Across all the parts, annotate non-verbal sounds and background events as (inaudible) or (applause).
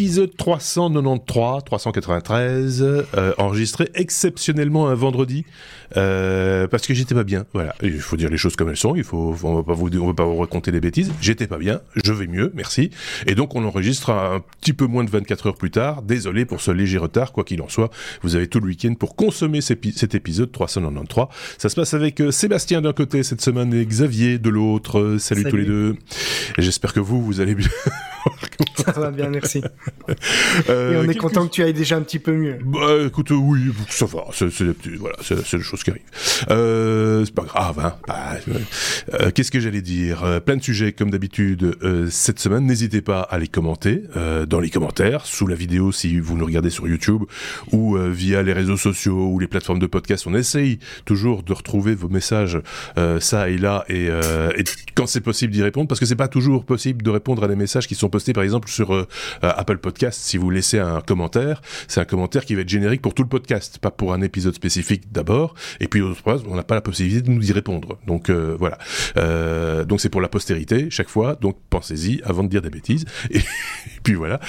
épisode 393, 393, euh, enregistré exceptionnellement un vendredi euh, parce que j'étais pas bien. Voilà, il faut dire les choses comme elles sont. Il faut, on va pas vous, on va pas vous raconter des bêtises. J'étais pas bien, je vais mieux, merci. Et donc on enregistre un petit peu moins de 24 heures plus tard. Désolé pour ce léger retard, quoi qu'il en soit. Vous avez tout le week-end pour consommer cet épisode 393. Ça se passe avec euh, Sébastien d'un côté cette semaine et Xavier de l'autre. Salut, Salut, tous les deux. J'espère que vous, vous allez bien. (laughs) Ça va bien, merci. (laughs) Euh, Et on est content que tu ailles déjà un petit peu mieux. Bah, écoute, oui, ça va. C'est voilà, c'est la seule chose qui arrive. Euh, c'est pas grave, hein. Bah, euh, Qu'est-ce que j'allais dire? Euh, Plein de sujets, comme d'habitude, cette semaine. N'hésitez pas à les commenter dans les commentaires, sous la vidéo si vous nous regardez sur YouTube, ou via les réseaux sociaux ou les plateformes de podcast. On essaye toujours de retrouver vos messages, ça et là, et, et quand c'est possible d'y répondre, parce que c'est pas toujours possible de répondre à des messages qui sont postés, par exemple, sur euh, euh, Apple Podcast, si vous laissez un commentaire, c'est un commentaire qui va être générique pour tout le podcast, pas pour un épisode spécifique d'abord. Et puis, on n'a pas la possibilité de nous y répondre. Donc euh, voilà. donc c'est pour la postérité chaque fois. Donc pensez-y avant de dire des bêtises. (laughs) Et, puis voilà.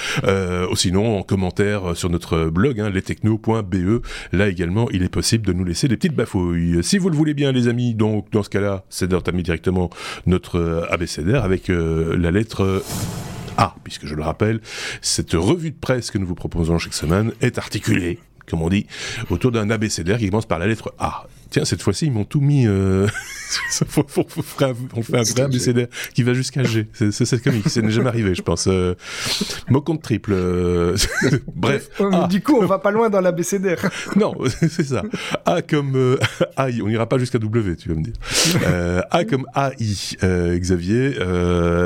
sinon en commentaire sur notre blog, hein, lestechno.be. Là également, il est possible de nous laisser des petites bafouilles. Si vous le voulez bien, les amis. Donc dans ce cas-là, c'est d'entamer directement notre abécédaire avec la lettre ah, puisque je le rappelle, cette revue de presse que nous vous proposons chaque semaine est articulée, comme on dit, autour d'un abécédaire qui commence par la lettre A. Tiens, cette fois-ci, ils m'ont tout mis. Euh... (laughs) on fait un vrai abécédaire qui va jusqu'à G. C'est cette comique. Ça n'est jamais arrivé, je pense. Euh... Mot compte triple. Euh, (laughs) bref. Du coup, on va pas loin dans l'abécédaire. (laughs) non, c'est ça. A comme euh, AI. On n'ira pas jusqu'à W, tu vas me dire. Euh, A comme AI, euh, Xavier.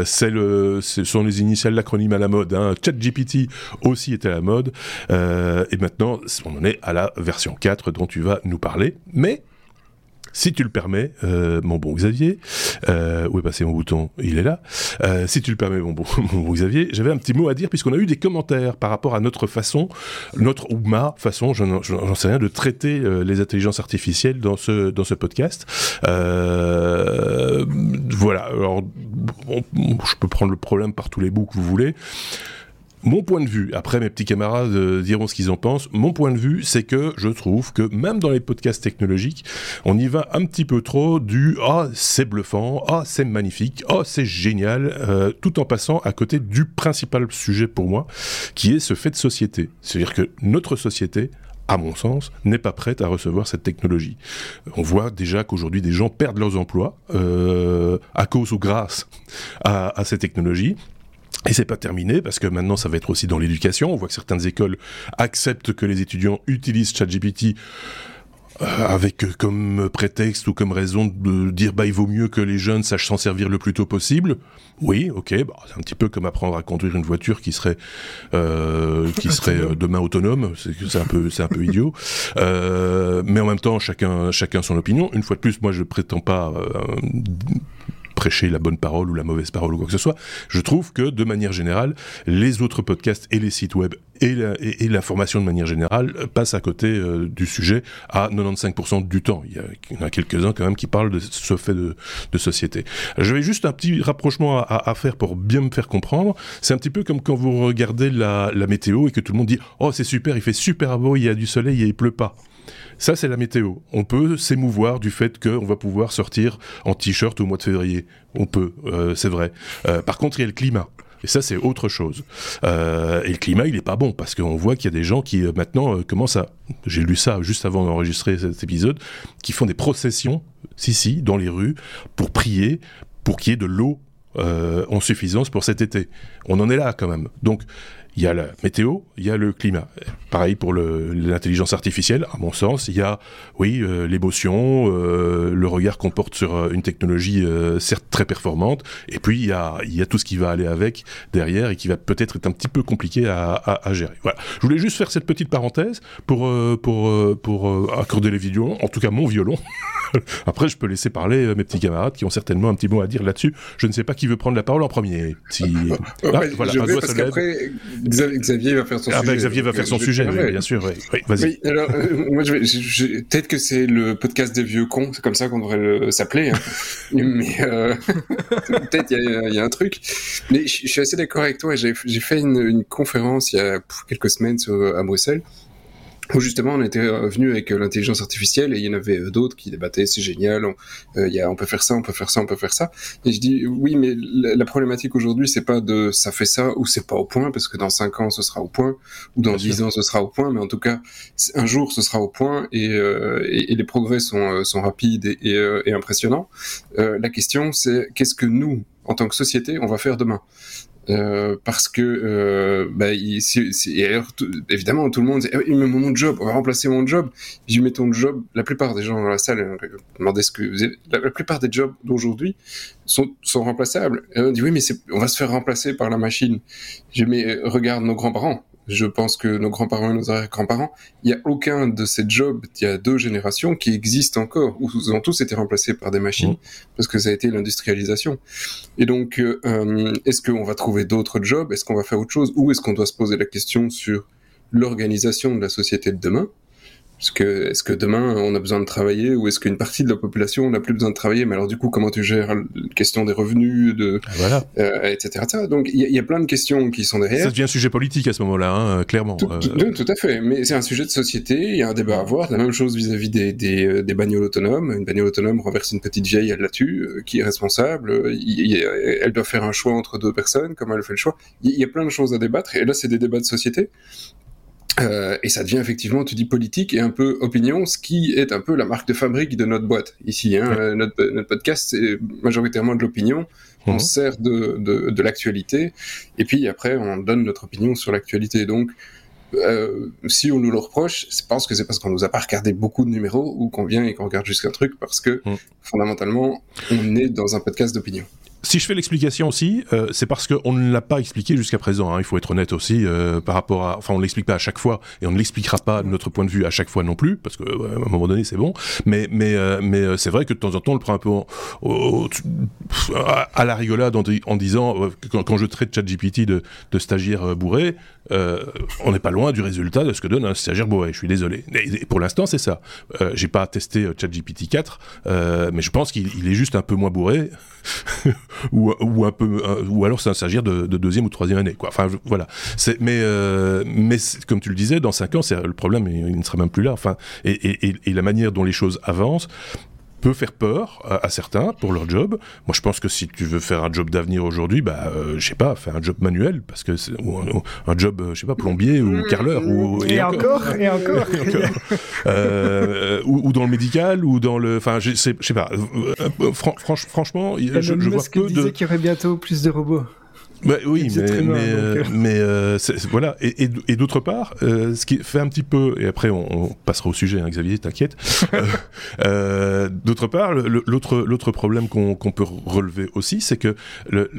c'est le, ce sont les initiales l'acronyme à la mode. Hein. ChatGPT aussi était à la mode. et maintenant, on en est à la version 4 dont tu vas nous parler. Mais si tu le permets, euh, mon bon Xavier, euh, où est passé mon bouton? Il est là. Euh, si tu le permets, mon bon, (laughs) mon bon Xavier, j'avais un petit mot à dire puisqu'on a eu des commentaires par rapport à notre façon, notre ou ma façon, j'en sais rien, de traiter euh, les intelligences artificielles dans ce dans ce podcast. Euh, voilà. Alors, je peux prendre le problème par tous les bouts que vous voulez. Mon point de vue, après mes petits camarades euh, diront ce qu'ils en pensent, mon point de vue, c'est que je trouve que même dans les podcasts technologiques, on y va un petit peu trop du ah c'est bluffant, ah c'est magnifique, ah c'est génial, euh, tout en passant à côté du principal sujet pour moi, qui est ce fait de société. C'est-à-dire que notre société à mon sens, n'est pas prête à recevoir cette technologie. On voit déjà qu'aujourd'hui des gens perdent leurs emplois euh, à cause ou grâce à, à ces technologies. Et c'est pas terminé parce que maintenant ça va être aussi dans l'éducation. On voit que certaines écoles acceptent que les étudiants utilisent ChatGPT euh, avec comme prétexte ou comme raison de dire bah il vaut mieux que les jeunes sachent s'en servir le plus tôt possible. Oui, ok, bah, c'est un petit peu comme apprendre à conduire une voiture qui serait euh, qui (laughs) serait euh, demain autonome. C'est un peu c'est un peu idiot. Euh, mais en même temps chacun chacun son opinion. Une fois de plus, moi je prétends pas euh, prêcher la bonne parole ou la mauvaise parole ou quoi que ce soit. Je trouve que, de manière générale, les autres podcasts et les sites web et l'information de manière générale passent à côté euh, du sujet à 95% du temps. Il y, en a quelques-uns quand même qui parlent de ce fait de, de société. J'avais juste un petit rapprochement à, à, faire pour bien me faire comprendre. C'est un petit peu comme quand vous regardez la, la météo et que tout le monde dit « Oh, c'est super, il fait super beau, il y a du soleil et il pleut pas ». Ça, c'est la météo. On peut s'émouvoir du fait qu'on va pouvoir sortir en t-shirt au mois de février. On peut, euh, c'est vrai. Euh, par contre, il y a le climat. Et ça, c'est autre chose. Euh, et le climat, il est pas bon parce qu'on voit qu'il y a des gens qui maintenant commencent à, j'ai lu ça juste avant d'enregistrer cet épisode, qui font des processions, si si, dans les rues pour prier, pour qu'il y ait de l'eau en suffisance pour cet été. On en est là quand même. Donc il y a la météo, il y a le climat. Pareil pour l'intelligence artificielle, à mon sens, il y a, oui, euh, l'émotion, euh, le regard qu'on porte sur euh, une technologie euh, certes très performante, et puis il y, a, il y a tout ce qui va aller avec derrière et qui va peut-être être un petit peu compliqué à, à, à, gérer. Voilà. Je voulais juste faire cette petite parenthèse pour, pour, pour accorder les violons, en tout cas mon violon. (laughs) Après, je peux laisser parler mes petits camarades qui ont certainement un petit mot à dire là-dessus. Je ne sais pas qui veut prendre la parole en premier. Si... Ah, voilà, je vais, parce qu'après, Xavier va faire son ah, sujet. Ben, Xavier va faire son sujet, bien sûr. Oui, vas-y. alors, moi, je vais, peut-être que c'est le podcast des vieux cons, c'est comme ça qu'on devrait s'appeler. Hein. (laughs) Mais euh, (laughs) peut-être il y, y, a un truc. Mais je, suis assez d'accord avec toi. J'ai fait une, une, conférence il y a quelques semaines sur, à Bruxelles où justement on était venu avec l'intelligence artificielle et il y en avait d'autres qui débattaient c'est génial on, euh, y a, on peut faire ça on peut faire ça on peut faire ça. Et je dis oui mais la, problématique aujourd'hui c'est pas de ça fait ça ou c'est pas au point parce que dans 5 ans ce sera au point ou dans dix 10 ans ce sera au point mais en tout cas un jour ce sera au point et, euh, et, et les progrès sont, euh, sont rapides et, et, euh, et impressionnants. La question c'est qu'est-ce que nous en tant que société on va faire demain? Euh, parce que euh, bah, il, évidemment tout le monde dit il met mon job on va remplacer mon job. J'y mets ton job la plupart des gens dans la salle euh, demandaient ce que la, la plupart des jobs d'aujourd'hui sont, sont remplaçables. Et on dit oui mais on va se faire remplacer par la machine. Je mets euh, regarde nos grands-parents je pense que nos grands-parents et nos arrière-grands-parents, il n'y a aucun de ces jobs il y a deux générations qui existent encore, où ils ont tous été remplacés par des machines, mmh. parce que ça a été l'industrialisation. Et donc, euh, est-ce qu'on va trouver d'autres jobs? Est-ce qu'on va faire autre chose? Ou est-ce qu'on doit se poser la question sur l'organisation de la société de demain? Est-ce que, est-ce que demain on a besoin de travailler ou est-ce qu'une partie de la population n'a plus besoin de travailler? Mais alors du coup, comment tu gères la question des revenus, de, ah, voilà. euh, etc., Donc il y, y, a plein de questions qui sont derrière. Ça devient un sujet politique à ce moment-là, hein, clairement. Tout, euh... tout, à fait. Mais c'est un sujet de société. Il y a un débat à avoir. La même chose vis-à-vis des, des, euh, des, bagnoles autonomes. Une bagnole autonome renverse une petite vieille, elle la tue. Euh, qui est responsable il, Elle doit faire un choix entre deux personnes. Comment elle fait le choix? Il y a plein de choses à débattre. Et là, c'est des débats de société. Euh, et ça devient effectivement, tu dis politique et un peu opinion, ce qui est un peu la marque de fabrique de notre boîte ici. Hein. Ouais. Notre, notre, podcast, c'est majoritairement de l'opinion. On mhm. sert de, de, de l'actualité et puis après, on donne notre opinion sur l'actualité. Donc, euh, si on nous le reproche, je pense que c'est parce qu'on nous a pas regardé beaucoup de numéros ou qu'on vient et qu'on regarde jusqu'un truc parce que mmh. fondamentalement, on est dans un podcast d'opinion si je fais l'explication aussi, euh, c'est parce qu'on ne l'a pas expliqué jusqu'à présent. Hein, il faut être honnête aussi euh, par rapport à. Enfin, on l'explique pas à chaque fois et on ne l'expliquera pas de notre point de vue à chaque fois non plus, parce que euh, à un moment donné c'est bon. Mais mais euh, mais euh, c'est vrai que de temps en temps on le prend un peu au, au, à la rigolade en, en disant euh, quand, je traite ChatGPT de, de stagiaire bourré, on n'est pas loin du résultat de ce que donne un stagiaire bourré. Je suis désolé. Et pour l'instant c'est ça. J'ai pas testé ChatGPT 4, mais je pense qu'il est juste un peu moins bourré. (laughs) ou, un peu, ou alors un stagiaire de, de, deuxième ou troisième année, quoi. Enfin, voilà. Mais, euh, mais comme tu le disais, dans cinq ans, le problème, il, il ne sera même plus là. Enfin, et la manière dont les choses avancent peut faire peur à, à, certains pour leur job. Moi, je pense que si tu veux faire un job d'avenir aujourd'hui, bah, euh, je sais pas, faire un job manuel, parce que ou un, un, job, je sais pas, plombier ou carreleur. Ou, et, et, encore, encore et encore. (laughs) Et encore. euh, ou, ou, dans le médical, ou dans le, enfin, je sais, pas. Euh, fran franch, franchement, je, je vois peu de. qu'il y aurait bientôt plus de robots. Bah, oui, mais, mais, mais, euh, mais euh, voilà. Et, et, et d'autre part, euh, ce qui fait un petit peu, et après on, on passera au sujet, hein, Xavier, t'inquiète. Euh, (laughs) euh, d'autre part, l'autre l'autre problème qu'on qu peut relever aussi, c'est que le,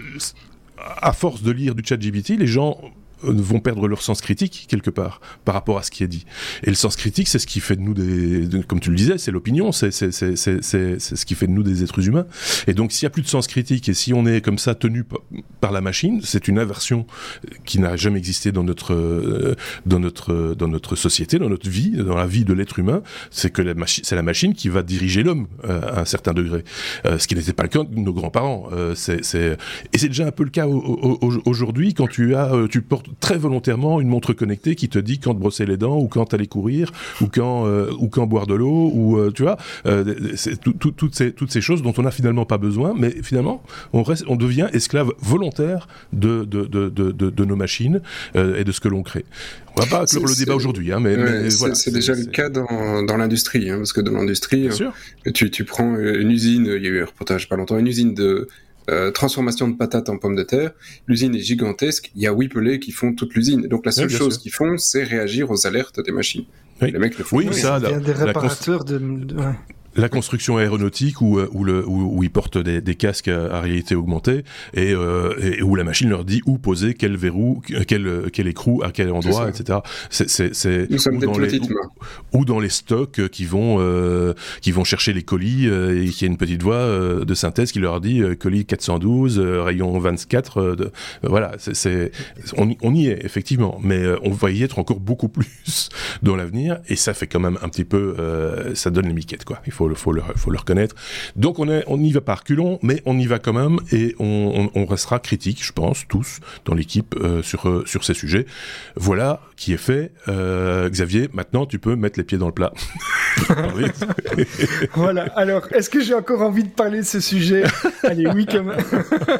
à force de lire du chat GBT, les gens vont perdre leur sens critique quelque part par rapport à ce qui est dit. Et le sens critique, c'est ce qui fait de nous des, de, comme tu le disais, c'est l'opinion, c'est ce qui fait de nous des êtres humains. Et donc s'il y a plus de sens critique et si on est comme ça tenu par la machine, c'est une inversion qui n'a jamais existé dans notre dans notre dans notre société, dans notre vie, dans la vie de l'être humain. C'est que la machine, c'est la machine qui va diriger l'homme euh, à un certain degré, euh, ce qui n'était pas le cas de nos grands-parents. Euh, c'est et c'est déjà un peu le cas aujourd'hui quand tu as tu portes très volontairement une montre connectée qui te dit quand te brosser les dents ou quand aller courir ou quand euh, ou quand boire de l'eau ou euh, tu vois euh, c'est tout, tout, toutes ces toutes ces choses dont on n'a finalement pas besoin mais finalement on reste on devient esclave volontaire de de de de, nos machines et de ce que l'on crée. On va pas clore le débat aujourd'hui hein, mais, ouais, mais voilà c'est déjà le cas dans dans l'industrie hein, parce que dans l'industrie tu tu prends une usine il y a eu un reportage pas longtemps une usine de euh, transformation de patates en pommes de terre. L'usine est gigantesque. Il y a Whipple qui font toute l'usine. Donc la seule oui, chose qu'ils font, c'est réagir aux alertes des machines. Oui. Les mecs le font. Oui, ça, la, des réparateurs la de, de ouais. La construction aéronautique où, où, le, où, ils portent des, des, casques à, réalité augmentée et, et, où la machine leur dit où poser quel verrou, quel, quel écrou, à quel endroit, etc. C'est ou, dans les, ou, dans les stocks qui vont, qui vont chercher les colis et qui a une petite voix de synthèse qui leur dit colis 412, rayon 24. De, voilà, c'est on, on, y est effectivement, mais on va y être encore beaucoup (laughs) plus dans l'avenir et ça fait quand même un petit peu, ça donne les miquettes quoi. Il faut, faut, le, faut le reconnaître. Donc on, est, on y va par culon, mais on y va quand même et on, on, restera critique, je pense, tous dans l'équipe euh, sur, euh, sur ces sujets. Voilà qui est fait. Euh, Xavier, maintenant tu peux mettre les pieds dans le plat. (laughs) voilà. Alors, est-ce que j'ai encore envie de parler de ce sujet? (laughs) Allez, oui, quand même.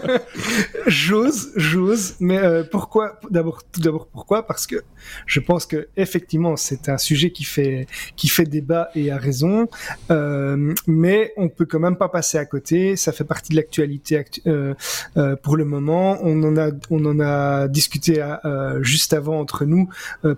(laughs) j'ose, j'ose. Mais pourquoi D'abord, tout d'abord, pourquoi? Parce que je pense que effectivement, c'est un sujet qui fait qui fait débat et a raison. Euh, mais on peut quand même pas passer à côté. Ça fait partie de l'actualité euh, euh, pour le moment. On en a, on en a discuté juste avant entre nous.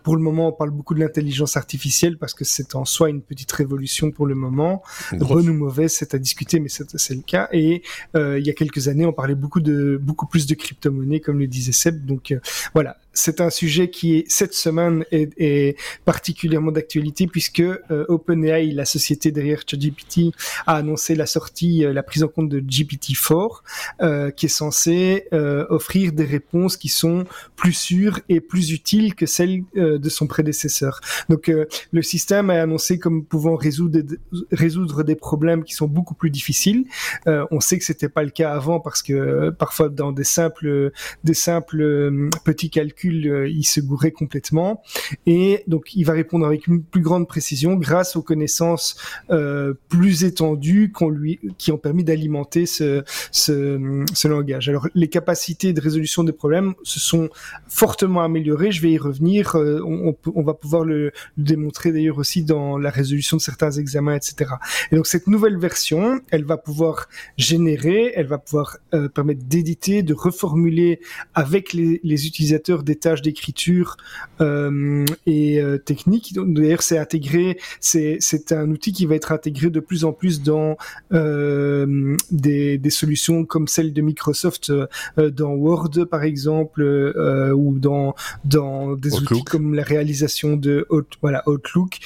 pour le moment, on parle beaucoup de l'intelligence artificielle parce que c'est en soi une petite révolution pour le moment. Bonne ou mauvaise, c'est à discuter, mais c'est le cas. Et il y a quelques années, on parlait beaucoup de beaucoup plus de crypto-monnaies, comme le disait Seb. Donc voilà, c'est un sujet qui cette semaine est, particulièrement d'actualité puisque euh, OpenAI, la société derrière ChatGPT, a annoncé la sortie, euh, la prise en compte de GPT-4, euh, qui est censé offrir des réponses qui sont plus sûres et plus utiles que celles de son prédécesseur. Donc le système a annoncé comme pouvant résoudre, résoudre des problèmes qui sont beaucoup plus difficiles. on sait que c'était pas le cas avant parce que parfois dans des simples, des simples petits calculs euh, il se gourait complètement. Et donc, il va répondre avec une plus grande précision grâce aux connaissances euh, plus étendues lui, qui ont permis d'alimenter ce, langage. Alors, les capacités de résolution des problèmes se sont fortement améliorées. Je vais y revenir. Euh, on, va pouvoir le, démontrer d'ailleurs aussi dans la résolution de certains examens, etc. Et donc, cette nouvelle version, elle va pouvoir générer, elle va pouvoir permettre d'éditer, de reformuler avec les utilisateurs des tâches d'écriture euh, et euh, technique. D'ailleurs, c'est intégré, c'est un outil qui va être intégré de plus en plus dans euh, des, des solutions comme celle de Microsoft dans Word, par exemple, ou dans dans des outils comme la réalisation de voilà Outlook.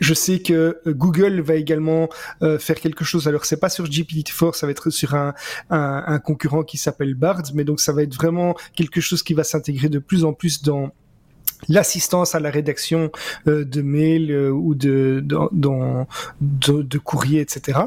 Euh, je sais que euh, Google va également euh, faire quelque chose. Alors c'est pas sur GPT-4, ça va être sur un, un, un concurrent qui s'appelle Bard, mais donc ça va être vraiment quelque chose qui va s'intégrer de plus en plus dans l'assistance à la rédaction euh, de mails ou de, dans, de, de, courriers, etc.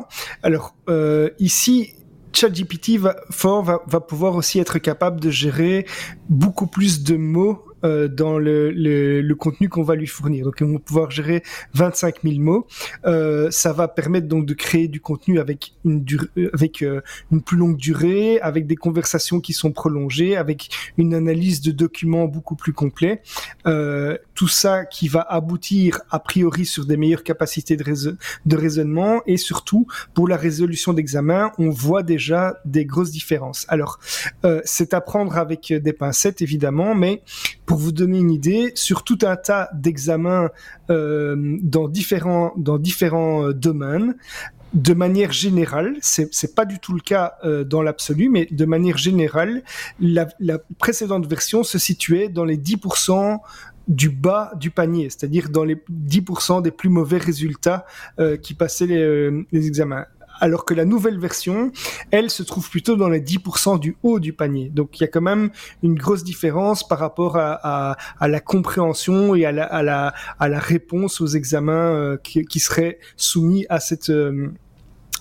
Alors euh, ici, ChatGPT va, va, va pouvoir aussi être capable de gérer beaucoup plus de mots euh, dans le, le, le contenu qu'on va lui fournir. Donc, on va pouvoir gérer 25 000 mots. Euh, ça va permettre donc de créer du contenu avec une euh, avec euh, une plus longue durée, avec des conversations qui sont prolongées, avec une analyse de documents beaucoup plus complet. Tout ça qui va aboutir a priori sur des meilleures capacités de, de raisonnement et surtout pour la résolution d'examen, on voit déjà des grosses différences. Alors, c'est à prendre avec des pincettes évidemment, mais pour vous donner une idée, sur tout un tas d'examens euh, dans différents dans différents euh, domaines, de manière générale, c'est c'est pas du tout le cas euh, dans l'absolu, mais de manière générale, la, la, précédente version se situait dans les 10% du bas du panier, c'est-à-dire dans les 10% des plus mauvais résultats euh, qui passaient les, euh, les examens alors que la nouvelle version, elle se trouve plutôt dans les 10% du haut du panier. Donc il y a quand même une grosse différence par rapport à, la compréhension et à la, à la, réponse aux examens euh, qui, seraient soumis à cette... Euh,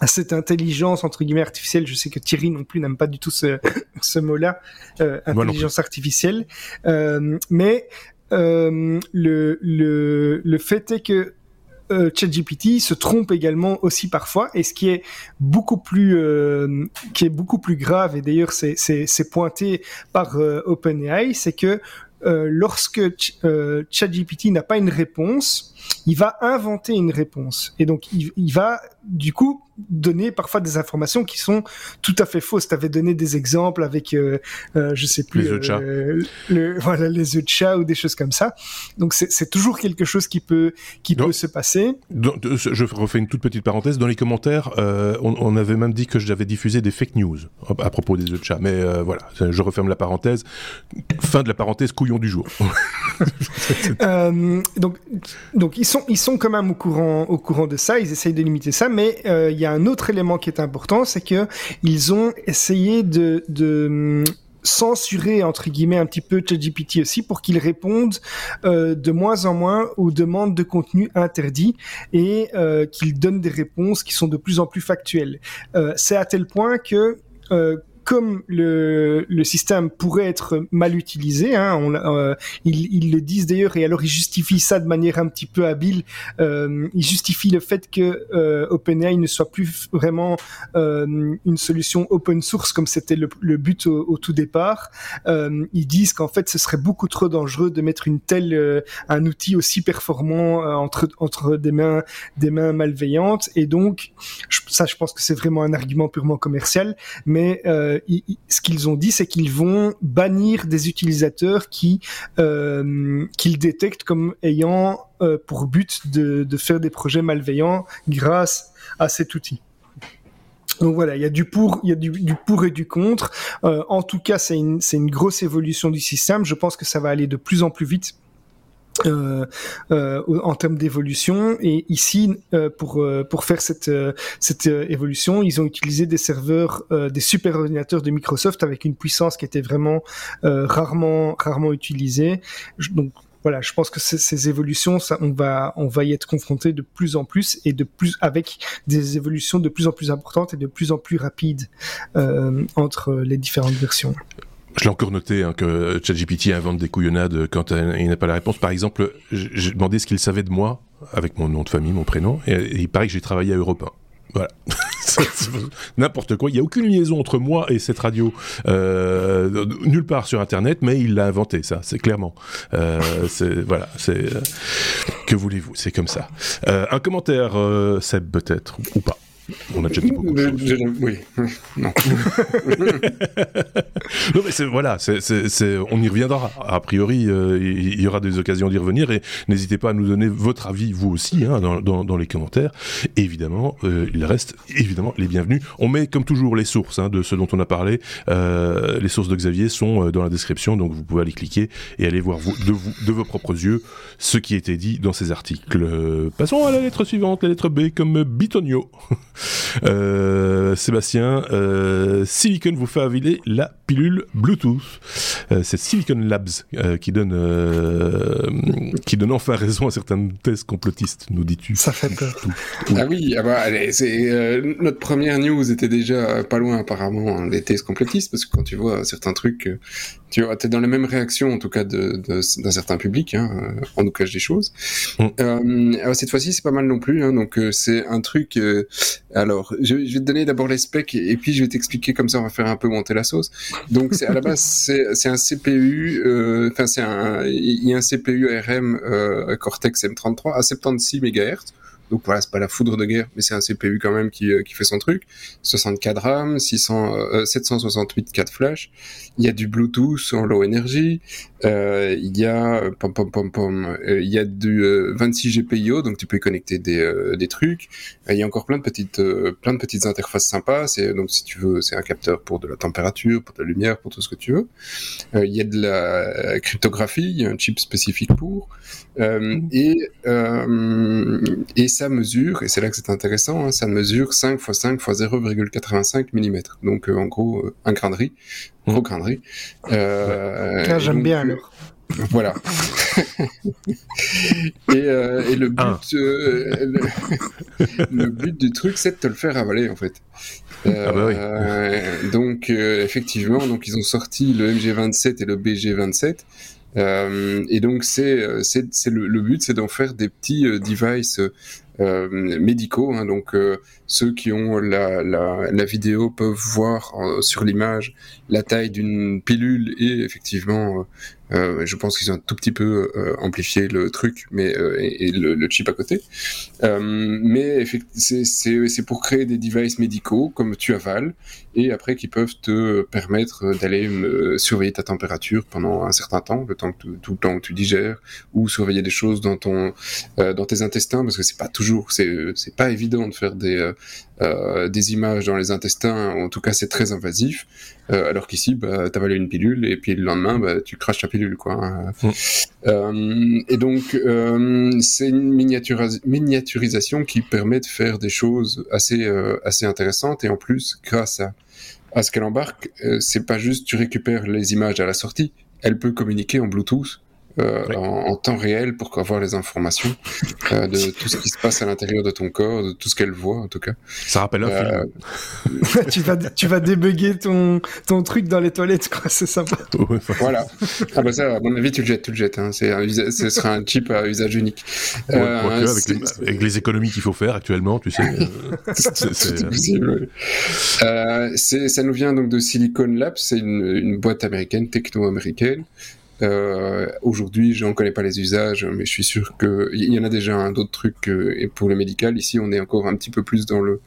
à cette intelligence entre guillemets artificielle, je sais que Thierry non plus n'aime pas du tout ce, (laughs) ce mot-là, euh, intelligence artificielle, mais le, le, le fait est que euh, ChatGPT se trompe également aussi parfois. Et ce qui est beaucoup plus, euh, qui est beaucoup plus grave, et d'ailleurs c'est, c'est, pointé par euh, OpenAI, c'est que lorsque ChatGPT n'a pas une réponse, il va inventer une réponse. Et donc il va du coup donner parfois des informations qui sont tout à fait fausses. Tu avais donné des exemples avec, euh, euh, je sais plus, les œufs de chat. euh, le, (laughs) voilà, les œufs de chat ou des choses comme ça. Donc c'est toujours quelque chose qui peut qui Donc- peut se passer. De- je refais une toute petite parenthèse. Dans les commentaires, euh, on, on avait même dit que j'avais diffusé des fake news à propos des œufs de chat. Mais euh, voilà, je referme la parenthèse. Fin de la parenthèse couillon du jour. (laughs) Euh, donc, donc ils sont, ils sont quand même au courant, au courant de ça. Ils essayent de limiter ça, mais euh, il y a un autre élément qui est important, c'est que ils ont essayé de, de hum, censurer entre guillemets un petit peu ChatGPT aussi pour qu'il réponde euh, de moins en moins aux demandes de contenu interdit et euh, qu'il donne des réponses qui sont de plus en plus factuelles. Euh, c'est à tel point que euh, comme le, le système pourrait être mal utilisé, hein, on, euh, ils, ils le disent d'ailleurs, et alors ils justifient ça de manière un petit peu habile. Euh, ils justifient le fait que euh, OpenAI ne soit plus vraiment euh, une solution open source comme c'était le, le but au, au tout départ. Euh, ils disent qu'en fait, ce serait beaucoup trop dangereux de mettre une telle, euh, un outil aussi performant entre entre des mains des mains malveillantes. Et donc, ça, je pense que c'est vraiment un argument purement commercial. Mais euh, ils- ce qu'ils ont dit, c'est qu'ils vont bannir des utilisateurs qui euh, qu'ils détectent comme ayant euh, pour but de, faire des projets malveillants grâce à cet outil. Donc voilà, il y a du pour, il y a du, pour et du contre. Euh, en tout cas, c'est une, c'est une grosse évolution du système. Je pense que ça va aller de plus en plus vite. Euh, euh, en termes d'évolution et ici euh, pour euh, pour faire cette euh, cette euh, évolution ils ont utilisé des serveurs des super ordinateurs de Microsoft avec une puissance qui était vraiment rarement rarement utilisée donc voilà, je pense que ces évolutions, ça, on va, on va y être confronté de plus en plus et de plus avec des évolutions de plus en plus importantes et de plus en plus rapides euh, entre les différentes versions. Je l'ai encore noté hein, que ChatGPT invente des couillonnades quand il n'a pas la réponse. Par exemple, j'ai demandé ce qu'il savait de moi avec mon nom de famille, mon prénom, et, il paraît que j'ai travaillé à Europe 1. Voilà. (laughs) N'importe quoi. Il n'y a aucune liaison entre moi et cette radio. Euh, nulle part sur Internet, mais il l'a inventé, ça, c'est clairement. Euh, voilà, c'est... euh, que voulez-vous? C'est comme ça. Euh, un commentaire, euh, Seb, peut-être, ou pas. On a déjà dit beaucoup de Je- choses. je- oui, non. (laughs) Non mais c'est voilà, c'est, c'est, c'est- on y reviendra. A priori, euh, il y aura des occasions d'y revenir et n'hésitez pas à nous donner votre avis vous aussi hein, dans, dans, dans les commentaires. Et évidemment, euh, il reste évidemment les bienvenus. On met comme toujours les sources hein, de ce dont on a parlé. Euh, les sources de Xavier sont dans la description, donc vous pouvez aller cliquer et aller voir vous, de, vous, de vos propres yeux ce qui a été dit dans ces articles. Passons à la lettre suivante, la lettre B comme Bitonio. (laughs) Euh, Sébastien, euh, Silicon vous fait avaler la pilule Bluetooth. Euh, c'est Silicon Labs euh, qui donne euh, qui donne enfin raison à certaines thèses complotistes, nous dis-tu. Ça fait peur. Ah oui, ah bah, allez, c'est, euh, notre première news était déjà pas loin apparemment hein, des thèses complotistes, parce que quand tu vois certains trucs, euh, tu vois, t'es dans la même réaction en tout cas de, de- d'un certain public, hein, on nous cache des choses. Mm. Euh, cette fois-ci c'est pas mal non plus, hein, donc euh, c'est un truc. euh, alors je, je vais te donner d'abord les specs et, et puis je vais t'expliquer comme ça on va faire un peu monter la sauce. Donc c'est à la base (laughs) c'est, un CPU, euh, enfin c'est un, il y a un CPU ARM Cortex M33 à 76 MHz. Donc voilà, c'est pas la foudre de guerre, mais c'est un CPU quand même qui, euh, qui fait son truc. 64 RAM, 600, euh, 768 4 flash. Il y a du Bluetooth en low energy. Euh, il y a euh, pom pom pom pom. il y a du euh, 26 GPIO, donc tu peux y connecter des, des trucs. Il y a encore plein de petites plein de petites interfaces sympas. C'est donc si tu veux, c'est un capteur pour de la température, pour de la lumière, pour tout ce que tu veux. Il y a de la cryptographie, il y a un chip spécifique pour. Euh, et, et ça mesure, et c'est là que c'est intéressant, hein, ça mesure 5 x 5 x 0,85 mm. Donc euh, en gros, euh, un grain de riz, gros grain de riz. Euh, Ah, et J'aime donc, bien euh, alors. (laughs) Voilà. (laughs) et, euh, et le but, euh, le, (laughs) le but du truc, c'est de te le faire avaler en fait. Euh, Ah bah oui. euh, donc euh, effectivement, donc ils ont sorti le MG27 et le BG27. Euh, et donc c'est c'est c'est le, le but c'est d'en faire des petits euh, médicaux. Hein, donc ceux qui ont la, vidéo peuvent voir sur l'image la taille d'une pilule et effectivement euh, je pense qu'ils ont un tout petit peu euh, amplifié le truc, mais euh, et, le, chip à côté. mais c'est pour créer des devices médicaux comme tu avales et après qui peuvent te permettre d'aller surveiller ta température pendant un certain temps, le temps que tout le temps où tu digères, ou surveiller des choses dans ton dans tes intestins parce que c'est pas toujours c'est c'est pas évident de faire des euh, des images dans les intestins, en tout cas c'est très invasif, euh, alors qu'ici, bah, tu avales une pilule et puis le lendemain, bah, tu craches ta pilule. Quoi. Mm. Euh, et donc, c'est une miniaturisation qui permet de faire des choses assez, assez intéressantes et en plus, grâce à, à ce qu'elle embarque, c'est pas juste tu récupères les images à la sortie, elle peut communiquer en Bluetooth euh, en, temps réel pour avoir les informations euh, de (laughs) tout ce qui se passe à l'intérieur de ton corps, de tout ce qu'elle voit en tout cas. Ça rappelle un euh, film. (laughs) tu vas tu vas débugger ton ton truc dans les toilettes quoi, c'est sympa. (laughs) voilà. Ah bah ça, à mon avis, tu le jettes, tu le jettes. Hein. C'est ce sera un chip à usage unique. avec, les, avec, les, économies qu'il faut faire actuellement, tu sais. c'est possible. ça nous vient donc de Silicon Labs, c'est une, une boîte américaine, techno-américaine. Euh, Aujourd'hui, je n'en connais pas les usages, mais je suis sûr qu'il y en a déjà un d'autres trucs. et pour le médical, ici, on est encore un petit peu plus dans le,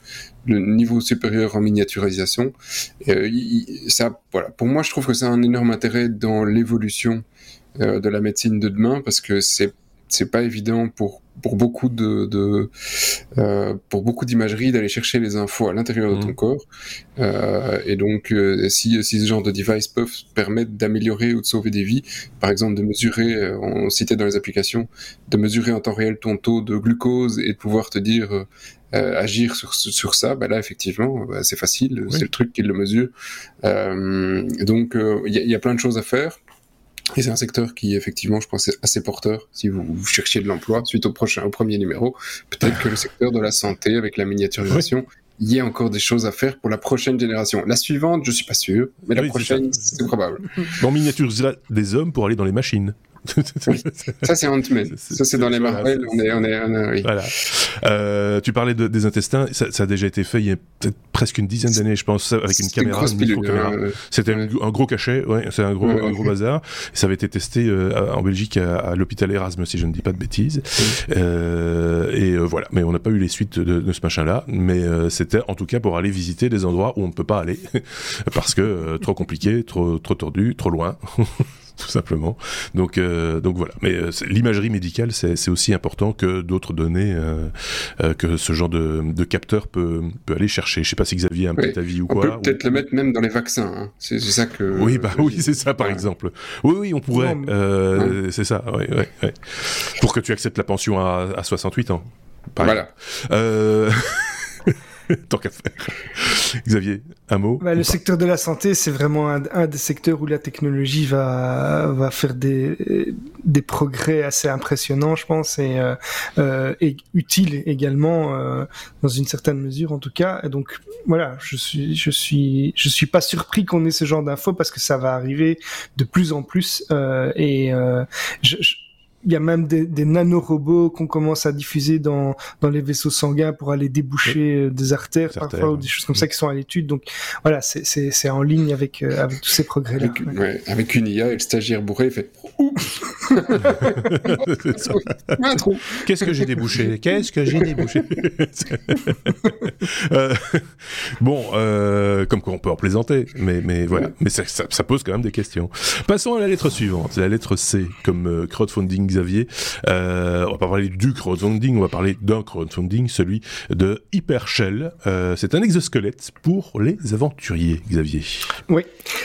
niveau supérieur en miniaturisation. Euh, ça, voilà. Pour moi, je trouve que c'est un énorme intérêt dans l'évolution euh, de la médecine de demain parce que c'est c'est pas évident pour pour beaucoup de, de euh, pour beaucoup d'imagerie d'aller chercher les infos à l'intérieur de ton mmh. corps euh, et donc euh, si, si ce genre de device peuvent permettre d'améliorer ou de sauver des vies par exemple de mesurer euh, on citait dans les applications de mesurer en temps réel ton taux de glucose et de pouvoir te dire euh, agir sur, sur ça, bah là effectivement bah, c'est facile, c'est le truc qui le mesure. Euh, donc il y, y, a plein de choses à faire. Et c'est un secteur qui, effectivement, je pense, est assez porteur. Si vous, cherchiez de l'emploi, suite au prochain, au premier numéro, peut-être que le secteur de la santé, avec la miniaturisation, il y a encore des choses à faire pour la prochaine génération. La suivante, je suis pas sûr, mais la prochaine, c'est probable. On miniaturise des hommes pour aller dans les machines. (laughs) Ça, c'est Ant-Man. (laughs) Ça, c'est dans les Marvel. On est, on est, oui. Voilà. Euh, tu parlais de, des intestins. Ça, ça, a déjà été fait il y a peut-être presque une dizaine d'années, je pense, avec une caméra, une micro-caméra. C'était un, gros cachet, ouais, c'est un gros, un gros bazar. Ça avait été testé euh, en Belgique à, à l'hôpital Erasmus, si je ne dis pas de bêtises. Euh, et euh, voilà. Mais on n'a pas eu les suites de, de ce machin-là. Mais euh, c'était en tout cas pour aller visiter des endroits où on ne peut pas aller (laughs) parce que trop compliqué, trop, trop tordu, trop loin. (laughs) tout simplement. Donc, euh, donc voilà. Mais euh, l'imagerie médicale, c'est aussi important que d'autres données euh, euh, que ce genre de, de, capteur peut, peut aller chercher. Je sais pas si Xavier a un petit avis ou on quoi. On peut peut-être le mettre même dans les vaccins. Hein. C'est ça que. Oui, bah oui, c'est ça par exemple. Oui, oui, on pourrait. Euh, c'est ça. Ouais, ouais, ouais. Pour que tu acceptes la pension à, à 68 ans. Voilà. (laughs) (laughs) Tant qu'à faire. Xavier, un mot bah, Le secteur de la santé, c'est vraiment un, un, des secteurs où la technologie va, va faire des, des progrès assez impressionnants, je pense, et, euh, euh, et utiles également, euh, dans une certaine mesure en tout cas. Et donc voilà, je suis, je suis, je suis pas surpris qu'on ait ce genre d'infos parce que ça va arriver de plus en plus. Euh, et euh, je, je il y a même des, des nanorobots qu'on commence à diffuser dans, dans les vaisseaux sanguins pour aller déboucher oui. Euh, des artères Certaines, parfois ou des choses comme ça qui sont à l'étude. Donc voilà, c'est en ligne avec, euh, avec tous ces progrès-là. Avec, ouais. Ouais, avec, une IA et le stagiaire bourré fait (laughs) Qu'est-ce que j'ai débouché? Qu'est-ce que j'ai débouché? (laughs) Euh, Bon, euh, comme quoi on peut en plaisanter, mais, mais voilà. Mais ça, ça, ça, pose quand même des questions. Passons à la lettre suivante, la lettre C, comme euh, crowdfunding Xavier. Euh, on va pas parler du crowdfunding, on va parler d'un crowdfunding, celui de Hypershell. Euh, c'est un exosquelette pour les aventuriers, Xavier. Oui,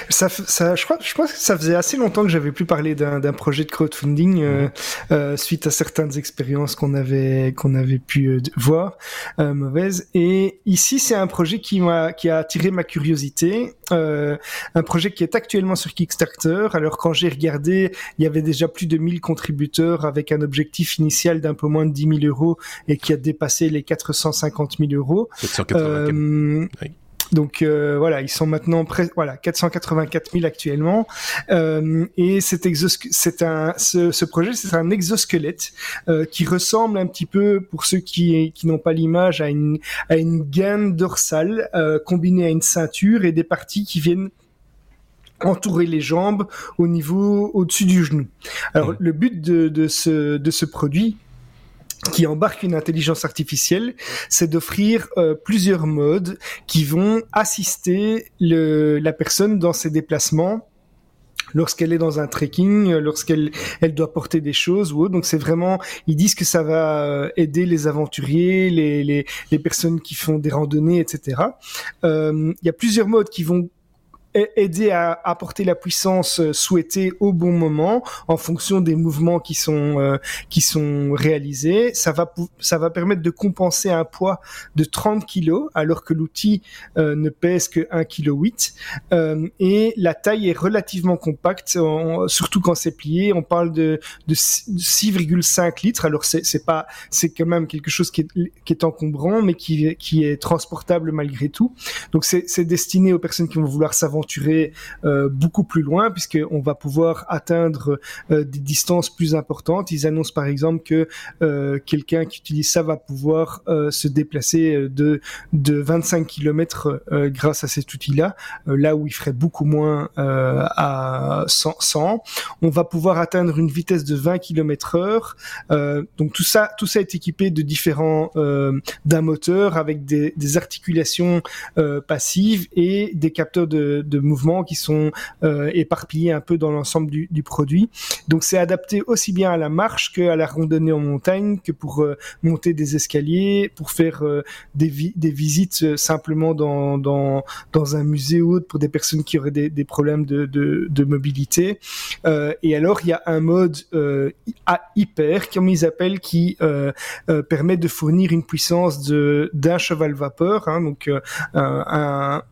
ça, ça, je, crois, je crois que ça faisait assez longtemps que j'avais plus parlé d'un projet de crowdfunding euh, euh, suite à certaines expériences qu'on avait qu'on avait pu voir mauvaises. Et ici, c'est un projet qui m'a qui a attiré ma curiosité. Euh, un projet qui est actuellement sur Kickstarter. Alors quand j'ai regardé, il y avait déjà plus de 1000 contributeurs avec un objectif initial d'un peu moins de 10 000 euros et qui a dépassé les 450 000 euros. 780 oui. Donc euh, voilà, ils sont maintenant près, voilà 484 000 actuellement. Euh, et cet c'est un, ce, ce projet, c'est un exosquelette euh, qui ressemble un petit peu, pour ceux qui, qui n'ont pas l'image, à une, à une gaine dorsale euh, combinée à une ceinture et des parties qui viennent entourer les jambes au niveau au-dessus du genou. Alors mmh. le but de, de, ce, de ce produit, qui embarque une intelligence artificielle, c'est d'offrir euh, plusieurs modes qui vont assister le, la personne dans ses déplacements lorsqu'elle est dans un trekking, lorsqu'elle elle doit porter des choses ou autre. Donc c'est vraiment, ils disent que ça va euh, aider les aventuriers, les, les, les personnes qui font des randonnées, etc. Euh, il y a plusieurs modes qui vont aider à apporter la puissance euh, souhaitée au bon moment en fonction des mouvements qui sont euh, qui sont réalisés. Ça va ça va permettre de compenser un poids de 30 kg alors que l'outil euh, ne pèse que 1 kg 8 et la taille est relativement compacte surtout quand c'est plié. On parle de de 6,5 litres. Alors c'est c'est pas c'est quand même quelque chose qui est qui est encombrant mais qui qui est transportable malgré tout. Donc c'est c'est destiné aux personnes qui vont vouloir s'avancer euh, beaucoup plus loin puisqu'on va pouvoir atteindre euh, des distances plus importantes. Ils annoncent par exemple que euh, quelqu'un qui utilise ça va pouvoir se déplacer de, de 25 km grâce à cet outil-là, là où il ferait beaucoup moins à 100, 100, On va pouvoir atteindre une vitesse de 20 km heure. donc tout ça, tout ça est équipé de différents d'un moteur avec des articulations passives et des capteurs de, de mouvements qui sont euh, éparpillés un peu dans l'ensemble du, du, produit. Donc c'est adapté aussi bien à la marche qu'à la randonnée en montagne, que pour euh, monter des escaliers, pour faire euh, des, visites simplement dans, un musée ou autre pour des personnes qui auraient des, problèmes de, mobilité. et alors il y a un mode à hyper, comme ils appellent, qui permet de fournir une puissance d'un cheval vapeur, hein, donc un,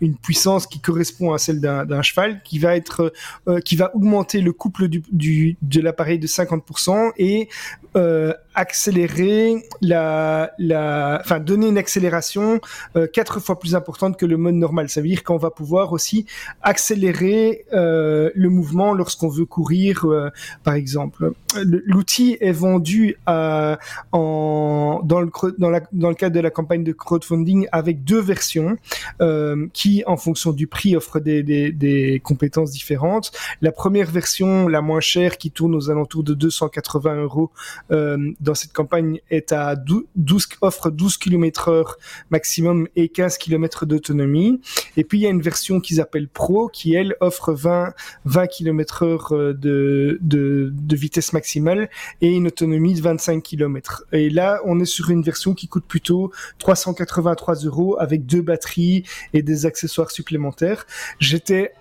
une puissance qui correspond à celle d'un cheval, qui va être, euh, qui va augmenter le couple du, de l'appareil de 50% et euh, accélérer la, la, enfin donner une accélération euh, quatre fois plus importante que le mode normal. Ça veut dire qu'on va pouvoir aussi accélérer euh, le mouvement lorsqu'on veut courir, euh, par exemple. L'outil est vendu à, en, dans, le, dans, la, dans le cadre de la campagne de crowdfunding avec deux versions euh, qui, en fonction du prix, offrent des, des, des compétences différentes. La première version, la moins chère, qui tourne aux alentours de 280 euros euh, dans cette campagne est à 12, offre 12 km heure maximum et 15 km d'autonomie. Et puis il y a une version qu'ils appellent Pro qui elle offre 20 20 km heure euh, de, de, de vitesse maximale et une autonomie de 25 km. Et là on est sur une version qui coûte plutôt 383 euros avec deux batteries et des accessoires supplémentaires. J'étais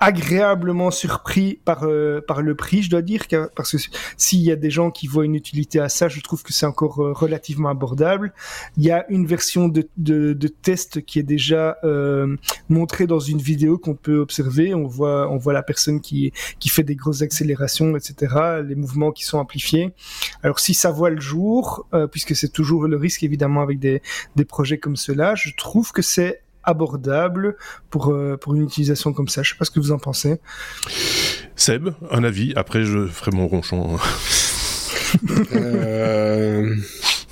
agréablement surpris par euh, par le prix, je dois dire, parce que s'il y a des gens qui voient une utilité à ça, je trouve que c'est encore euh, relativement abordable. Il y a une version de, de, de test qui est déjà euh, montrée dans une vidéo qu'on peut observer. On voit on voit la personne qui qui fait des grosses accélérations, etc. Les mouvements qui sont amplifiés. Alors si ça voit le jour, euh, puisque c'est toujours le risque évidemment avec des des projets comme cela, je trouve que c'est abordable pour, euh, pour une utilisation comme ça. Je sais pas ce que vous en pensez. Seb, un avis. Après, je ferai mon ronchon. (laughs) euh...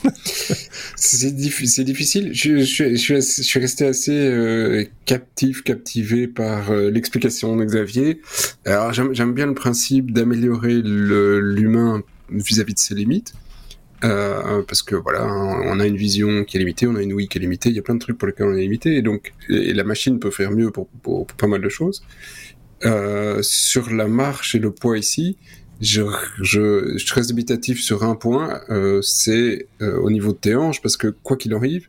(laughs) c'est difficile. Je, je, je, suis, je, suis, resté assez euh, captif, captivé par euh, l'explication de Xavier. Alors j'aime bien le principe d'améliorer l'humain vis-à-vis de ses limites. Euh, parce que voilà, on a une vision qui est limitée, on a une oui qui est limitée, il y a plein de trucs pour lesquels on est limité, et donc et la machine peut faire mieux pour, pour, pas mal de choses. Euh, sur la marche et le poids ici, je, je, je sur un point, euh, c'est au niveau de tes hanches, parce que quoi qu'il arrive,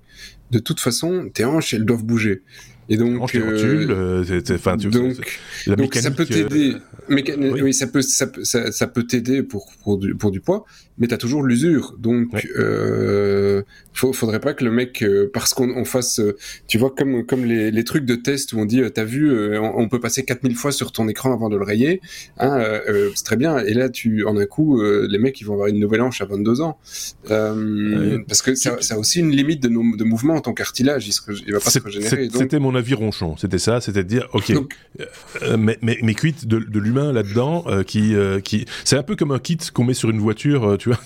de toute façon, tes hanches, elles doivent bouger. Et donc, euh, enfin, tu, donc, la donc ça peut t'aider. Euh, oui. oui. ça peut, ça, ça, ça peut t'aider pour pour du, pour du poids, mais t'as toujours l'usure. Donc, euh, faudrait pas que le mec, euh, parce qu'on on fasse, euh, tu vois, comme comme les, les trucs de test où on dit, t'as vu, on, peut passer 4000 fois sur ton écran avant de le rayer, hein, c'est très bien. Et là, tu, en un coup, les mecs, ils vont avoir une nouvelle hanche à 22 ans, parce que ça, ça a aussi une limite de, de mouvement ton cartilage, il, il va pas se régénérer. C'était mon avis ronchon, c'était ça, c'était de dire, ok, euh, mais, mais, mais quitte de, de l'humain là-dedans, euh, qui, euh, qui, c'est un peu comme un kit qu'on met sur une voiture, tu vois,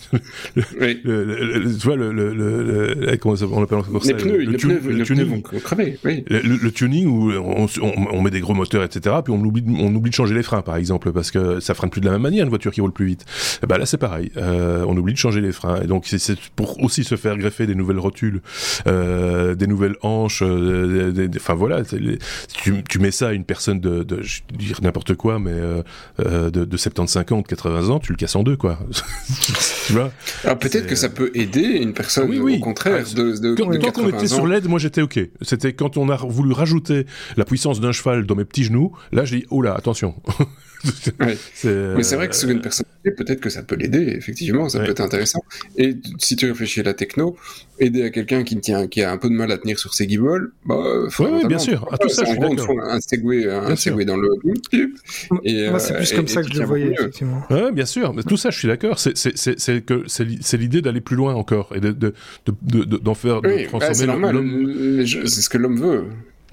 oui. le, tu vois le, le, comment on appelle ça, les pneus, le, tuning, vont crever, oui. le, tuning où on, on, on, met des gros moteurs, etc. Puis on oublie, on oublie de changer les freins, par exemple, parce que ça freine plus de la même manière une voiture qui roule plus vite. Et ben là, c'est pareil, on oublie de changer les freins, et donc c'est pour aussi se faire greffer des nouvelles rotules, euh, des nouvelles hanches, euh, enfin voilà, tu, tu, mets ça à une personne de, de je dire n'importe quoi, mais euh, euh de, de 75 ans, de 80 ans, tu le casses en deux, quoi. (laughs) tu vois Alors peut-être que ça peut aider une personne, oui, oui. au contraire, ah, de, de, quand, de quand on était sur l'aide, moi j'étais ok. C'était quand on a voulu rajouter la puissance d'un cheval dans mes petits genoux, là j'ai dit, oh là, attention. (laughs) (laughs) Mais c'est vrai que sur une personne, peut-être que ça peut l'aider, effectivement, ça peut être intéressant. Et si tu réfléchis à la techno, aider à quelqu'un qui tient, qui a un peu de mal à tenir sur ses guibolles, bah, oui, bien sûr. À tout ça, je suis d'accord. Un segway, un segway dans le. Et, Moi, c'est plus comme ça que je le voyais, effectivement. Ouais, bien sûr. Mais tout ça, je suis d'accord. C'est c'est l'idée d'aller plus loin encore et de d'en faire, de transformer l'homme. C'est ce que l'homme veut.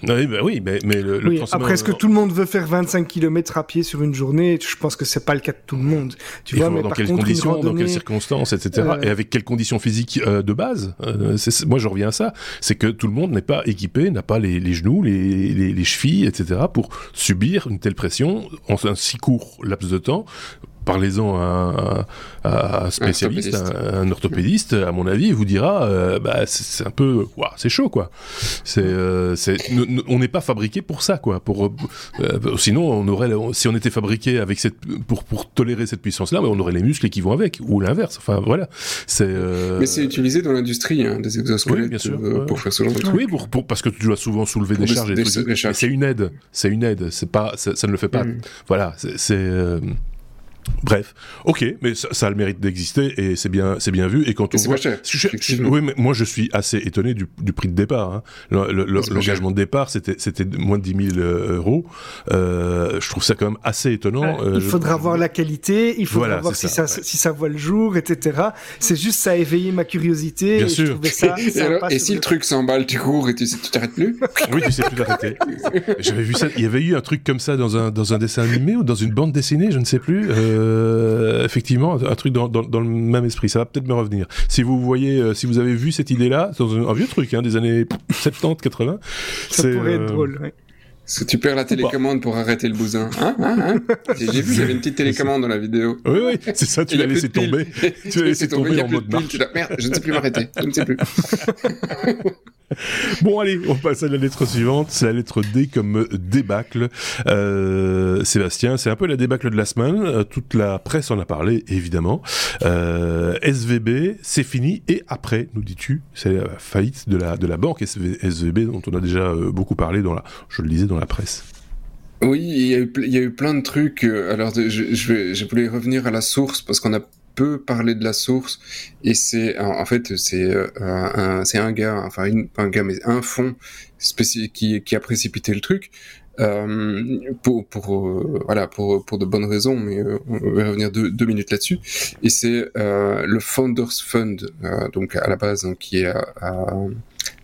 Oui, bah oui, mais, mais le, oui, Après, est-ce que tout le monde veut faire 25 km à pied sur une journée? Je pense que c'est pas le cas de tout le monde. Tu vois, mais dans par quelles contre, conditions, randonnée... dans quelles circonstances, etc. Euh... Et avec quelles conditions physiques euh, de base euh, Moi, je reviens à ça. C'est que tout le monde n'est pas équipé, n'a pas les, les genoux, les, les, les, chevilles, etc. pour subir une telle pression en un si court laps de temps parlez-en à, à, un spécialiste, un, un, orthopédiste, à mon avis, il vous dira, euh, bah, c'est un peu, wow, c'est chaud, quoi. C'est, euh, on n'est pas fabriqué pour ça, quoi. Pour, euh, sinon, on aurait, si on était fabriqué avec cette, pour, pour tolérer cette puissance-là, on aurait les muscles qui vont avec, ou l'inverse. Enfin, voilà. C'est. Mais c'est utilisé dans l'industrie, hein, des exosquelettes, oui, bien sûr, pour faire ce genre de trucs. Oui, pour, pour, parce que tu dois souvent soulever des, des charges. Des, des, c'est une aide. C'est une aide. C'est pas, ça, ça, ne le fait pas. Mmh. Voilà. C'est. Euh, Bref, ok, mais ça, ça a le mérite d'exister et c'est bien, c'est bien vu. Et quand on voit, cher, je, je, oui, mais moi je suis assez étonné du, du prix de départ. Hein. L'engagement de départ, c'était c'était moins de 10 000 euros. Euh, je trouve ça quand même assez étonnant. Euh, il faudra je... voir la qualité, il faudra voilà, voir si ça, ça ouais. si ça voit le jour, etc. C'est juste ça a éveillé ma curiosité. Bien et sûr. Je (laughs) ça et, alors, et si le truc s'emballe, tu cours et tu tu t'arrêtes plus? (laughs) Oui, tu sais plus t'arrêter. J'avais vu ça. Il y avait eu un truc comme ça dans un dans un dessin animé ou dans une bande dessinée, je ne sais plus. Euh, euh, effectivement, un truc dans, dans, dans, le même esprit. Ça va peut-être me revenir. Si vous voyez, euh, si vous avez vu cette idée-là, dans un, un, vieux truc, hein, des années 70, 80, ça pourrait être drôle. Ouais. Est-ce que tu perds la télécommande pour arrêter le bousin Hein, hein, hein J'ai vu, il y avait une petite télécommande dans la vidéo. Oui, oui, c'est ça, tu l'as laissé tomber. (laughs) tu l'as laissé tomber, tomber en mode marche. Merde, je ne sais plus m'arrêter. Je ne sais plus. (laughs) bon, allez, on passe à la lettre suivante. C'est la lettre D comme débâcle. Euh, Sébastien, c'est un peu la débâcle de la semaine. Euh, toute la presse en a parlé, évidemment. Euh, SVB, c'est fini. Et après, nous dis-tu, c'est la faillite de la, de la banque SVB dont on a déjà beaucoup parlé dans la, je le disais, dans la presse. Oui, il y, a eu, plein de trucs. Alors, je, voulais revenir à la source parce qu'on a peu parler de la source et c'est en fait c'est euh, un c'est un gars enfin une, pas un gars mais un fond qui, qui a précipité le truc euh, pour euh, voilà pour de bonnes raisons mais euh, on va revenir deux, deux minutes là-dessus et c'est euh, le Founders Fund donc à la base hein, qui est à,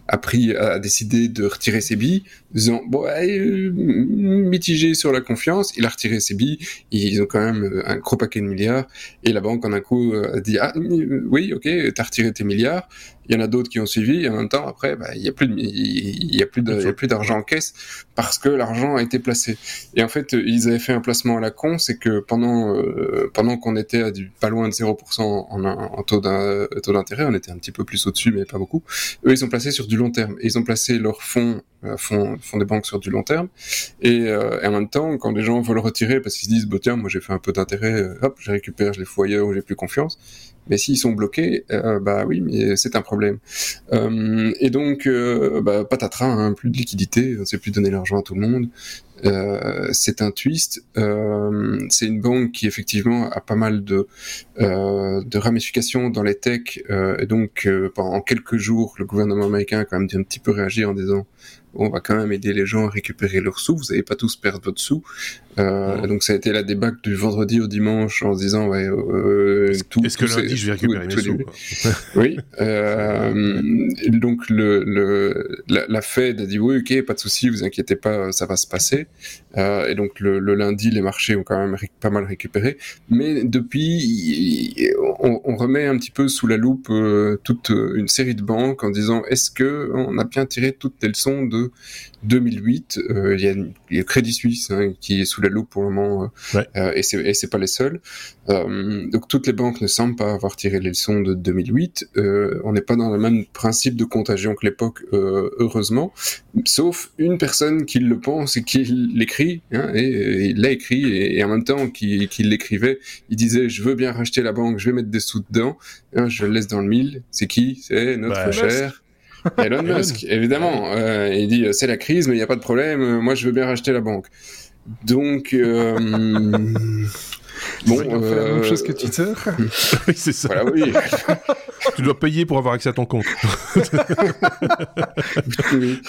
a pris a décidé de retirer ses billes. Disant bon euh, mitigé sur la confiance. Il a retiré ses billes. Ils ont quand même un gros paquet de milliards. Et la banque en un coup a dit ah oui ok t'as retiré tes milliards il y en a d'autres qui ont suivi et en même temps après bah, il y a plus y a plus il y a plus d'argent en caisse parce que l'argent a été placé. Et en fait ils avaient fait un placement à la con c'est que pendant euh, pendant qu'on était à du, pas loin de 0% en, en taux d'intérêt on était un petit peu plus au dessus mais pas beaucoup eux ils sont placés sur du long terme. Et ils ont placé leurs fonds font, font des banques sur du long terme. Et, euh, en même temps, quand les gens veulent retirer parce qu'ils se disent, bah, tiens, moi j'ai fait un peu d'intérêt, euh, hop, je récupère, je les fous ailleurs j'ai plus confiance. Mais s'ils sont bloqués, euh, bah oui, mais c'est un problème. Euh, et donc, euh, bah, patatras, hein, plus de liquidité, sait plus donner l'argent à tout le monde. Euh, c'est un twist. Euh, c'est une banque qui effectivement a pas mal de, euh, ramifications dans les techs. et donc pendant quelques jours, le gouvernement américain a quand même un petit peu réagi en disant on va quand même aider les gens à récupérer leurs sous. Vous n'allez pas tous perdre votre sous. Euh, Donc ça a été la débâcle du vendredi au dimanche en se disant ouais euh, tout. Est-ce que lundi je vais récupérer mes sous (laughs) Oui. Euh, donc le, le la, la, Fed a dit oui ok pas de souci vous inquiétez pas ça va se passer. Euh, et donc le, le, lundi les marchés ont quand même pas mal récupéré. Mais depuis on, on, remet un petit peu sous la loupe euh, toute une série de banques en disant est-ce que on a bien tiré toutes les leçons de 2008. Euh, il y a, a Crédit Suisse hein, qui est sous la loupe pour le moment, euh, euh et c'est pas les seuls. Euh, donc toutes les banques ne semblent pas avoir tiré les leçons de 2008. Euh, on n'est pas dans le même principe de contagion que l'époque, heureusement, sauf une personne qui le pense et qui l'écrit, hein, et, il l'a écrit, et, en même temps qu'il l'écrivait, il disait je veux bien racheter la banque, je vais mettre des sous dedans, hein, je le laisse dans le mille. C'est qui? C'est notre bah, cher. Elon Musk, évidemment. Euh, il dit c'est la crise, mais il n'y a pas de problème. Moi, je veux bien racheter la banque. Donc, euh, (laughs) bon, euh... fait la même chose que Twitter. (laughs) oui, c'est ça. Voilà, oui. (laughs) tu dois payer pour avoir accès à ton compte. oui.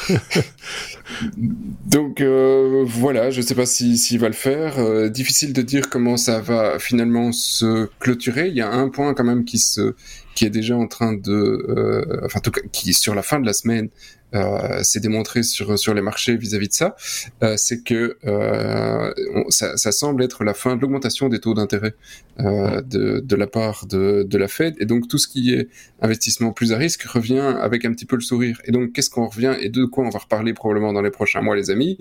Donc euh, voilà, je ne sais pas s'il si, va le faire. Euh, difficile de dire comment ça va finalement se clôturer. Il y a un point quand même qui se qui est déjà en train de, euh, enfin, tout cas, qui sur la fin de la semaine euh, s'est démontré sur sur les marchés vis-à-vis de ça, euh, c'est que euh, ça, ça, semble être la fin de l'augmentation des taux d'intérêt euh, de, de la part de, de la Fed, et donc tout ce qui est investissement plus à risque revient avec un petit peu le sourire. Et donc qu'est-ce qu'on revient et de quoi on va reparler probablement dans les prochains mois, les amis?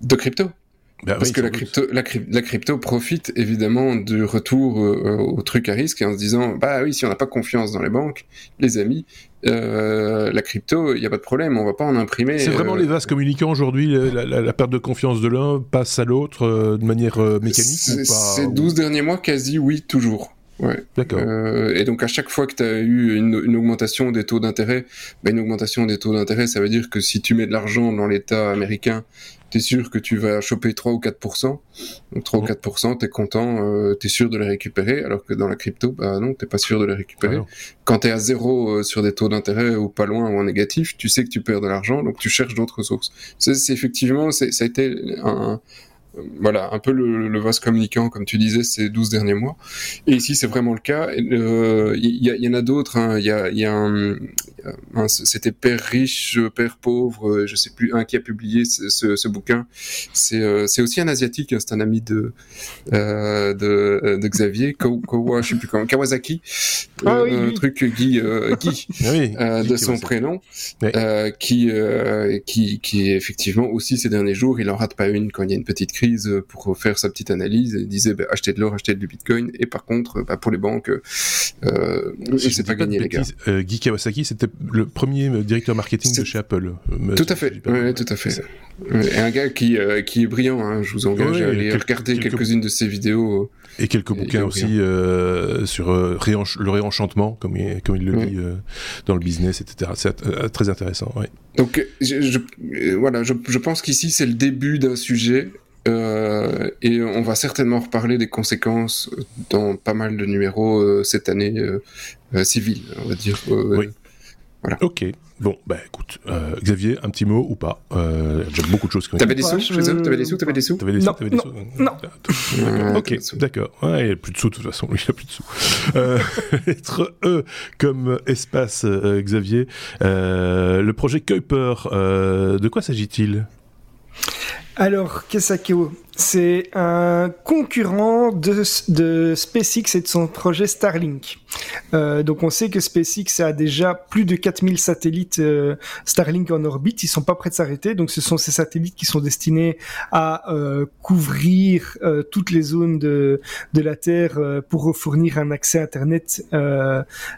De crypto. Bah Parce que la crypto, la, la, crypto profite évidemment du retour euh, au truc à risque et en se disant bah oui si on n'a pas confiance dans les banques, les amis, euh, la crypto il n'y a pas de problème, on va pas en imprimer. C'est vraiment euh, les vases communicants aujourd'hui, la, la, perte de confiance de l'un passe à l'autre euh, de manière mécanique ou pas Ces 12 derniers mois quasi oui toujours. Ouais. D'accord. Euh, et donc à chaque fois que tu as eu une, une, augmentation des taux d'intérêt, bah, une augmentation des taux d'intérêt, ça veut dire que si tu mets de l'argent dans l'État américain, tu sûr que tu vas choper 3 ou 4%. Donc 3 ou 4%, tu es content, euh, tu es sûr de les récupérer, alors que dans la crypto, bah non, t'es pas sûr de les récupérer. Ah Quand tu es à zéro euh, sur des taux d'intérêt ou pas loin ou en négatif, tu sais que tu perds de l'argent, donc tu cherches d'autres sources. C'est effectivement, ça a été un, voilà, un peu le, le, vase communicant, comme tu disais, ces 12 derniers mois. Et ici, c'est vraiment le cas. Il euh, y, y, en a d'autres. Hein. Il y a, y a un, un c'était Père riche, Père pauvre, je sais plus, un qui a publié ce, ce, ce bouquin. C'est euh, aussi un asiatique, hein. c'est un ami de, euh, de, de, Xavier, Kawa, je sais plus comment, Kawasaki, ah, oui, un truc Guy, euh, Guy, (laughs) ah oui, de son prénom, qui, qui, qui effectivement aussi ces derniers jours, il en rate pas une quand il y a une petite crise euh, pour faire sa petite analyse et disait bah, achetez de l'or, achetez du bitcoin et par contre bah, pour les banques euh, c'est pas gagné les gars. Euh, Guy Kawasaki c'était le premier directeur marketing de chez Apple. Tout à fait, ouais, tout à fait. Et un gars qui, euh, qui est brillant, hein, je vous engage à aller regarder quelques-unes de ses vidéos. Et quelques bouquins aussi euh, sur euh, le réenchantement, comme il, comme il le dit dans le business, etc. C'est très intéressant. Ouais. Donc, je, je voilà, je, je pense qu'ici c'est le début d'un sujet euh, et on va certainement reparler des conséquences dans pas mal de numéros euh, cette année euh, euh civile, on va dire. oui. Voilà. Ok. Bon, bah écoute, Xavier, un petit mot ou pas? J'ai beaucoup de choses qui ont T'avais des sous je... T'avais des sous T'avais des sous? T'avais des sous T'avais des sous Non. Ok, d'accord. Ouais, il n'y a plus de sous de toute façon. (laughs) Il n'y a plus de sous. euh, (laughs) lettre E comme espace, Xavier. le projet Kuiper, de quoi s'agit-il? Alors, Kesakeo, c'est un concurrent de, SpaceX et de son projet Starlink. Euh, donc on sait que SpaceX a déjà plus de 4000 satellites euh, Starlink en orbite, ils sont pas prêts de s'arrêter, donc ce sont ces satellites qui sont destinés à euh, couvrir euh, toutes les zones de, de la Terre euh, pour fournir un accès Internet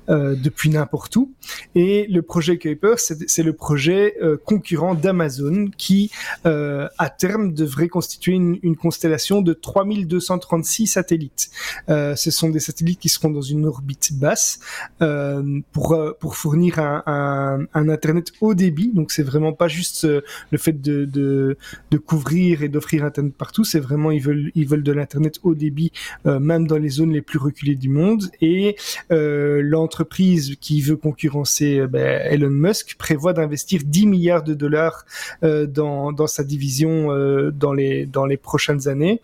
depuis n'importe où. Et le projet Kuiper, c'est le projet concurrent d'Amazon qui à terme devrait constituer une une constellation de 3236 satellites. Euh, ce sont des satellites qui seront dans une orbite basse euh, pour euh, pour fournir un, internet haut débit. Donc c'est vraiment pas juste le fait de de, couvrir et d'offrir internet partout. C'est vraiment ils veulent ils veulent de l'internet haut débit même dans les zones les plus reculées du monde. Et l'entreprise qui veut concurrencer ben, Elon Musk prévoit d'investir 10 milliards de dollars dans dans sa division dans les dans les prochaines années.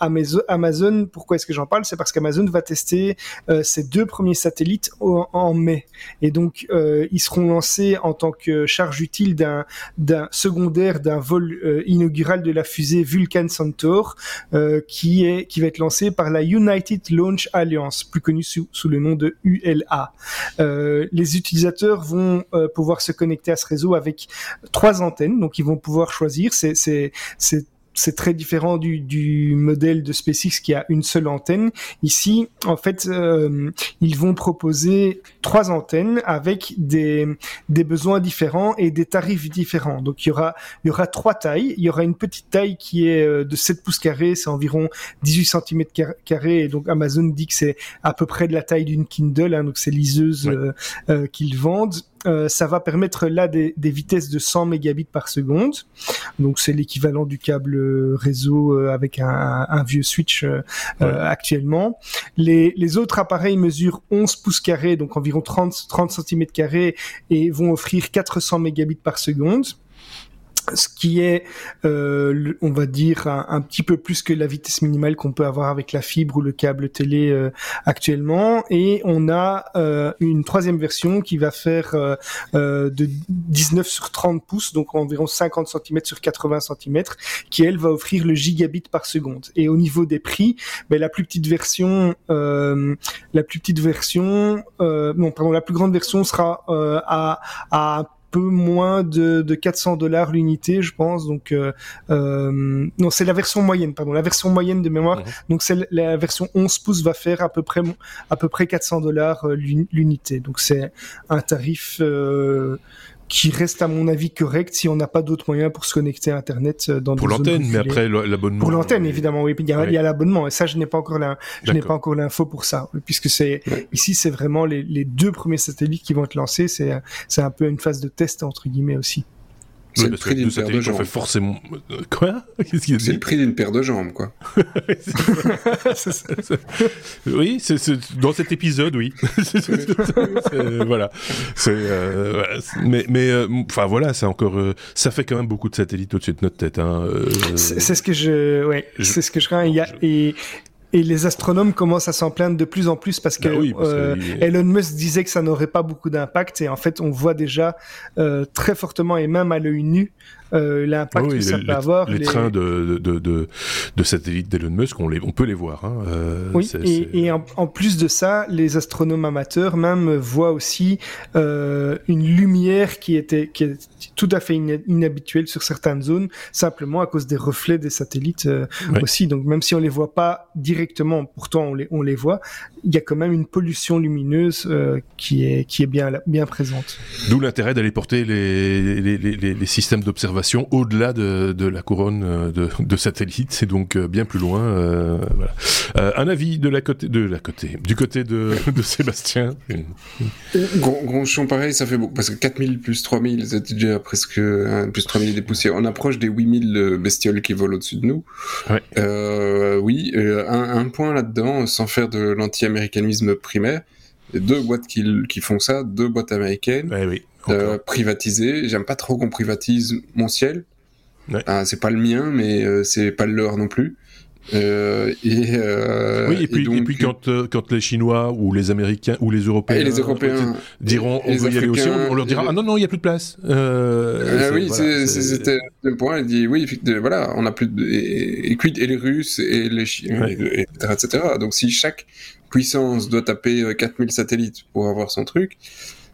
Amazon, Amazon, pourquoi est-ce que j'en parle? C'est parce qu'Amazon va tester ses deux premiers satellites en, mai. Et donc, euh, ils seront lancés en tant que charge utile d'un, d'un secondaire d'un vol euh, inaugural de la fusée Vulcan Centaur, euh, qui est qui va être lancé par la United Launch Alliance, plus connue sous, le nom de ULA. les utilisateurs vont pouvoir se connecter à ce réseau avec trois antennes, donc ils vont pouvoir choisir. C'est c'est c'est c'est très différent du, du, modèle de SpaceX qui a une seule antenne. Ici, en fait, euh, ils vont proposer trois antennes avec des, des besoins différents et des tarifs différents. Donc, il y aura, il y aura trois tailles. Il y aura une petite taille qui est euh, de 7 pouces carrés, c'est environ 18 cm carrés. Et donc, Amazon dit que c'est à peu près de la taille d'une Kindle, hein, donc c'est liseuse euh, euh, qu'ils vendent. Euh, ça va permettre là des, des, vitesses de 100 mégabits par seconde. Donc c'est l'équivalent du câble réseau euh, avec un, un, vieux switch euh, actuellement. Les, les, autres appareils mesurent 11 pouces carrés, donc environ 30, 30 cm carrés, et vont offrir 400 mégabits par seconde ce qui est, euh, on va dire, un, petit peu plus que la vitesse minimale qu'on peut avoir avec la fibre ou le câble télé euh, actuellement. Et on a euh, une troisième version qui va faire euh, euh, de 19 sur 30 pouces, donc environ 50 cm sur 80 cm, qui elle va offrir le gigabit par seconde. Et au niveau des prix, ben, la plus petite version, la plus petite version, non pardon, la plus grande version sera à, à peu moins de, de 400 dollars l'unité, je pense. Donc, euh, euh, non, c'est la version moyenne, pardon, la version moyenne de mémoire. Mhm. Donc, c'est la version 11 pouces va faire à peu près à peu près 400 dollars euh, l'unité. Donc, c'est un tarif qui reste à mon avis correct si on n'a pas d'autres moyens pour se connecter à Internet euh, dans pour l'antenne, mais après l'abonnement. Pour l'antenne, évidemment, oui. Il y a, a l'abonnement et ça, je n'ai pas encore la, je n'ai pas encore l'info pour ça, puisque c'est ici, c'est vraiment les, les, deux premiers satellites qui vont être lancés. C'est c'est un peu une phase de test entre guillemets aussi. (laughs) C'est le prix d'une paire de jambes. Fait forcément... Quoi C'est le prix d'une paire de jambes, quoi. (laughs) oui, c'est dans cet épisode, oui. (laughs) voilà. Euh, mais, mais euh, enfin voilà, c'est encore, euh, ça fait quand même beaucoup de satellites au-dessus de notre tête. Hein, c'est ce que je, ouais, c'est ce que je crains. Il y a, et et les astronomes commencent à s'en plaindre de plus en plus parce que, bah euh, Elon Musk disait que ça n'aurait pas beaucoup d'impact. Et en fait on voit déjà euh, très fortement et même à l'œil nu euh, l'impact ah que ça peut avoir. Les, trains de, de, de, de satellites d'Elon Musk, on, les, on peut les voir. Hein. Euh, oui, et, et en, en, plus de ça, les astronomes amateurs même voient aussi euh, une lumière qui était qui est tout à fait inhabituelle sur certaines zones, simplement à cause des reflets des satellites aussi. Donc même si on les voit pas directement, pourtant on les, on les voit, il y a quand même une pollution lumineuse qui est qui est bien bien présente. D'où l'intérêt d'aller porter les, les, les, les systèmes d'observation au-delà de, de, la couronne euh, de, de satellites, c'est donc euh, bien plus loin. Euh, voilà. euh, un avis de la côté, de la côté, du côté de, (laughs) de Sébastien. Gronchon, pareil, ça fait beaucoup parce que 4000 plus 3000, c'est déjà presque hein, plus 3000 des poussières. On approche des 8000 bestioles qui volent au-dessus de nous. Ouais. Euh, oui, un, un, point là-dedans, sans faire de l'anti-américanisme primaire. Deux boîtes qui, qui font ça, deux boîtes américaines. Ouais, oui euh, privatisé. J'aime pas trop qu'on privatise mon ciel. Ouais. Ah, c'est pas le mien, mais euh, c'est pas le leur non plus. Euh, et, euh, oui, et puis, et, donc, et puis quand, euh, quand les Chinois ou les Américains ou les Européens, et les Européens diront on veut y aller aussi, on, leur dira ah non non il y a plus de place. Euh, oui, voilà, c'était le point. Il dit oui, voilà, on a plus de et, et, et les Russes et les Chinois, ouais. etc., etc. Donc si chaque puissance doit taper 4000 satellites pour avoir son truc,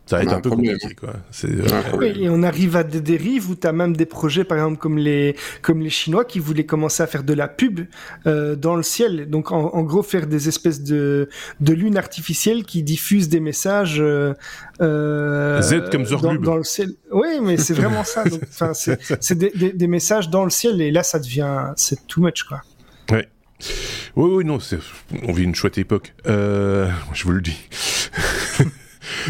Ça va être un, un peu problème. compliqué, quoi. Euh. Oui, et on arrive à des dérives où tu as même des projets, par exemple, comme les, comme les Chinois qui voulaient commencer à faire de la pub euh, dans le ciel. Donc, en, en gros, faire des espèces de, de lunes artificielles qui diffusent des messages. Euh, euh, Z comme dans, Zorglub. dans le ciel. Oui, mais c'est vraiment ça. (laughs) C'est c'est des, des, des messages dans le ciel et là, ça devient. C'est too much, quoi. Oui, oui, non, c'est- on vit une chouette époque. Euh, je vous le dis. (laughs)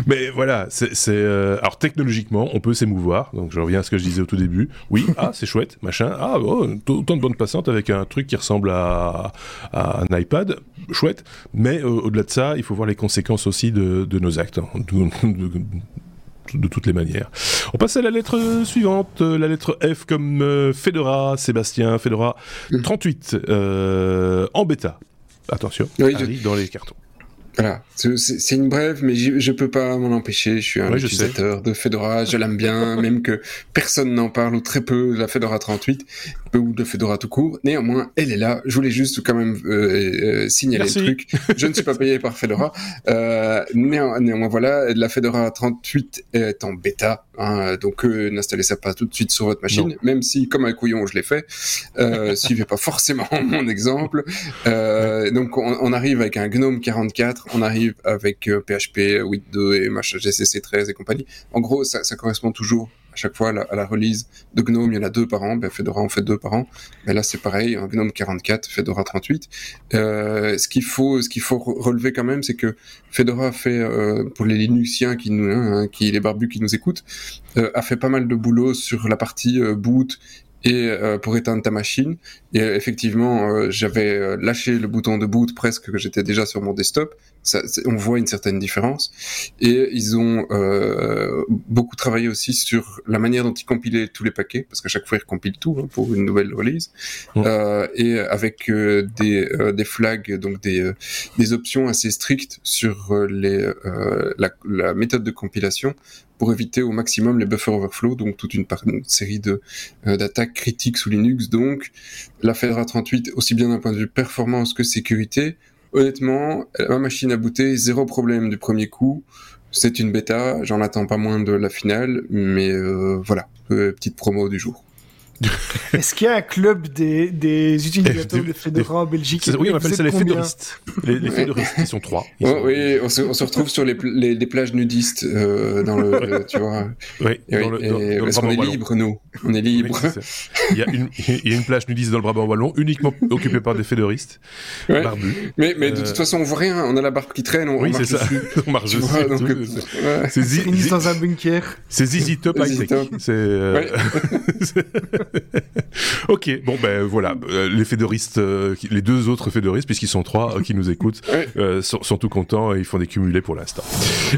Mais voilà, c'est, euh, alors technologiquement, on peut s'émouvoir. Donc je reviens à ce que je disais au tout début. Oui, (laughs) ah, c'est chouette, machin. Ah, oh, autant de bandes passantes avec un truc qui ressemble à, à un iPad, chouette. Mais euh, au-delà de ça, il faut voir les conséquences aussi de, de nos actes, hein, de, de- de toutes les manières. On passe à la lettre suivante, euh, la lettre F comme euh, Fedora, Sébastien, Fedora Mm. 38, euh, en bêta. Attention, Oui, je- arrive dans les cartons. Voilà, c'est une brève, mais je peux pas m'en empêcher. Je suis un Ouais, utilisateur de Fedora, je l'aime bien, (laughs) même que personne n'en parle ou très peu de la Fedora 38 ou de Fedora tout court. Néanmoins, elle est là. Je voulais juste quand même euh, euh, signaler Merci. le truc. Je ne suis pas payé par Fedora. (laughs) Euh, néan- néanmoins, voilà, la Fedora 38 est en bêta, hein, donc euh, n'installez ça pas tout de suite sur votre machine, Non. même si, comme un couillon, je l'ai fait. Euh, (laughs) suivez pas forcément (laughs) mon exemple. Euh, donc on, on arrive avec un GNOME 44, on arrive avec euh, PHP 8.2 et machin GCC 13 et compagnie. En gros, ça, ça correspond toujours à chaque fois à la, release de GNOME. Il y en a deux par an. Ben, Fedora en fait deux par an. Mais là, c'est pareil, un GNOME 44, Fedora 38. Euh, ce qu'il faut, ce qu'il faut re- relever quand même, c'est que Fedora fait euh, pour les Linuxiens qui nous, hein, qui les barbus qui nous écoutent, euh, a fait pas mal de boulot sur la partie boot et pour éteindre ta machine. Et effectivement, j'avais lâché le bouton de boot presque que j'étais déjà sur mon desktop. Ça, on voit une certaine différence. Et ils ont euh, beaucoup travaillé aussi sur la manière dont ils compilaient tous les paquets, parce qu'à chaque fois ils recompilent tout hein, pour une nouvelle release. Euh, et avec euh, des, euh, des flags, donc des, euh, des options assez strictes sur euh, les, euh, la, la méthode de compilation pour éviter au maximum les buffer overflow, donc toute une série de euh, d'attaques critiques sous Linux. Donc la Fedora 38, aussi bien d'un point de vue performance que sécurité, honnêtement, ma machine a booté, zéro problème du premier coup. C'est une bêta, j'en attends pas moins de la finale, mais euh, voilà, euh, petite promo du jour. (laughs) Est-ce qu'il y a un club des, des utilisateurs de Fedora en Belgique C'est- oui, on appelle ça les fédoristes. Les, les fédoristes, ils sont trois. Ils Oh, sont- oui, on se, on se retrouve sur les, pl- les, les plages nudistes euh, dans le, le- tu vois. Oui, Et, dans oui, le, dans- et dans le parce qu'on Brabant est libre, nous. On est libre. il, y a une, il y a une plage nudiste dans le Brabant wallon, uniquement occupée par des fédoristes Ouais. barbus. Mais, mais de Euh, toute façon, on voit rien. On a la barbe qui traîne, on, Oui, c'est marche ça. dessus. (laughs) on marche dessus. euh, c'est- dans un bunker. c'est ZZ Top High Tech. Top. C'est. (laughs) (laughs) ok, bon ben voilà, Euh, les fédoristes, euh, les deux autres fédoristes, puisqu'ils sont trois euh, qui nous écoutent, Ouais. sont, sont tout contents et ils font des cumulés pour l'instant.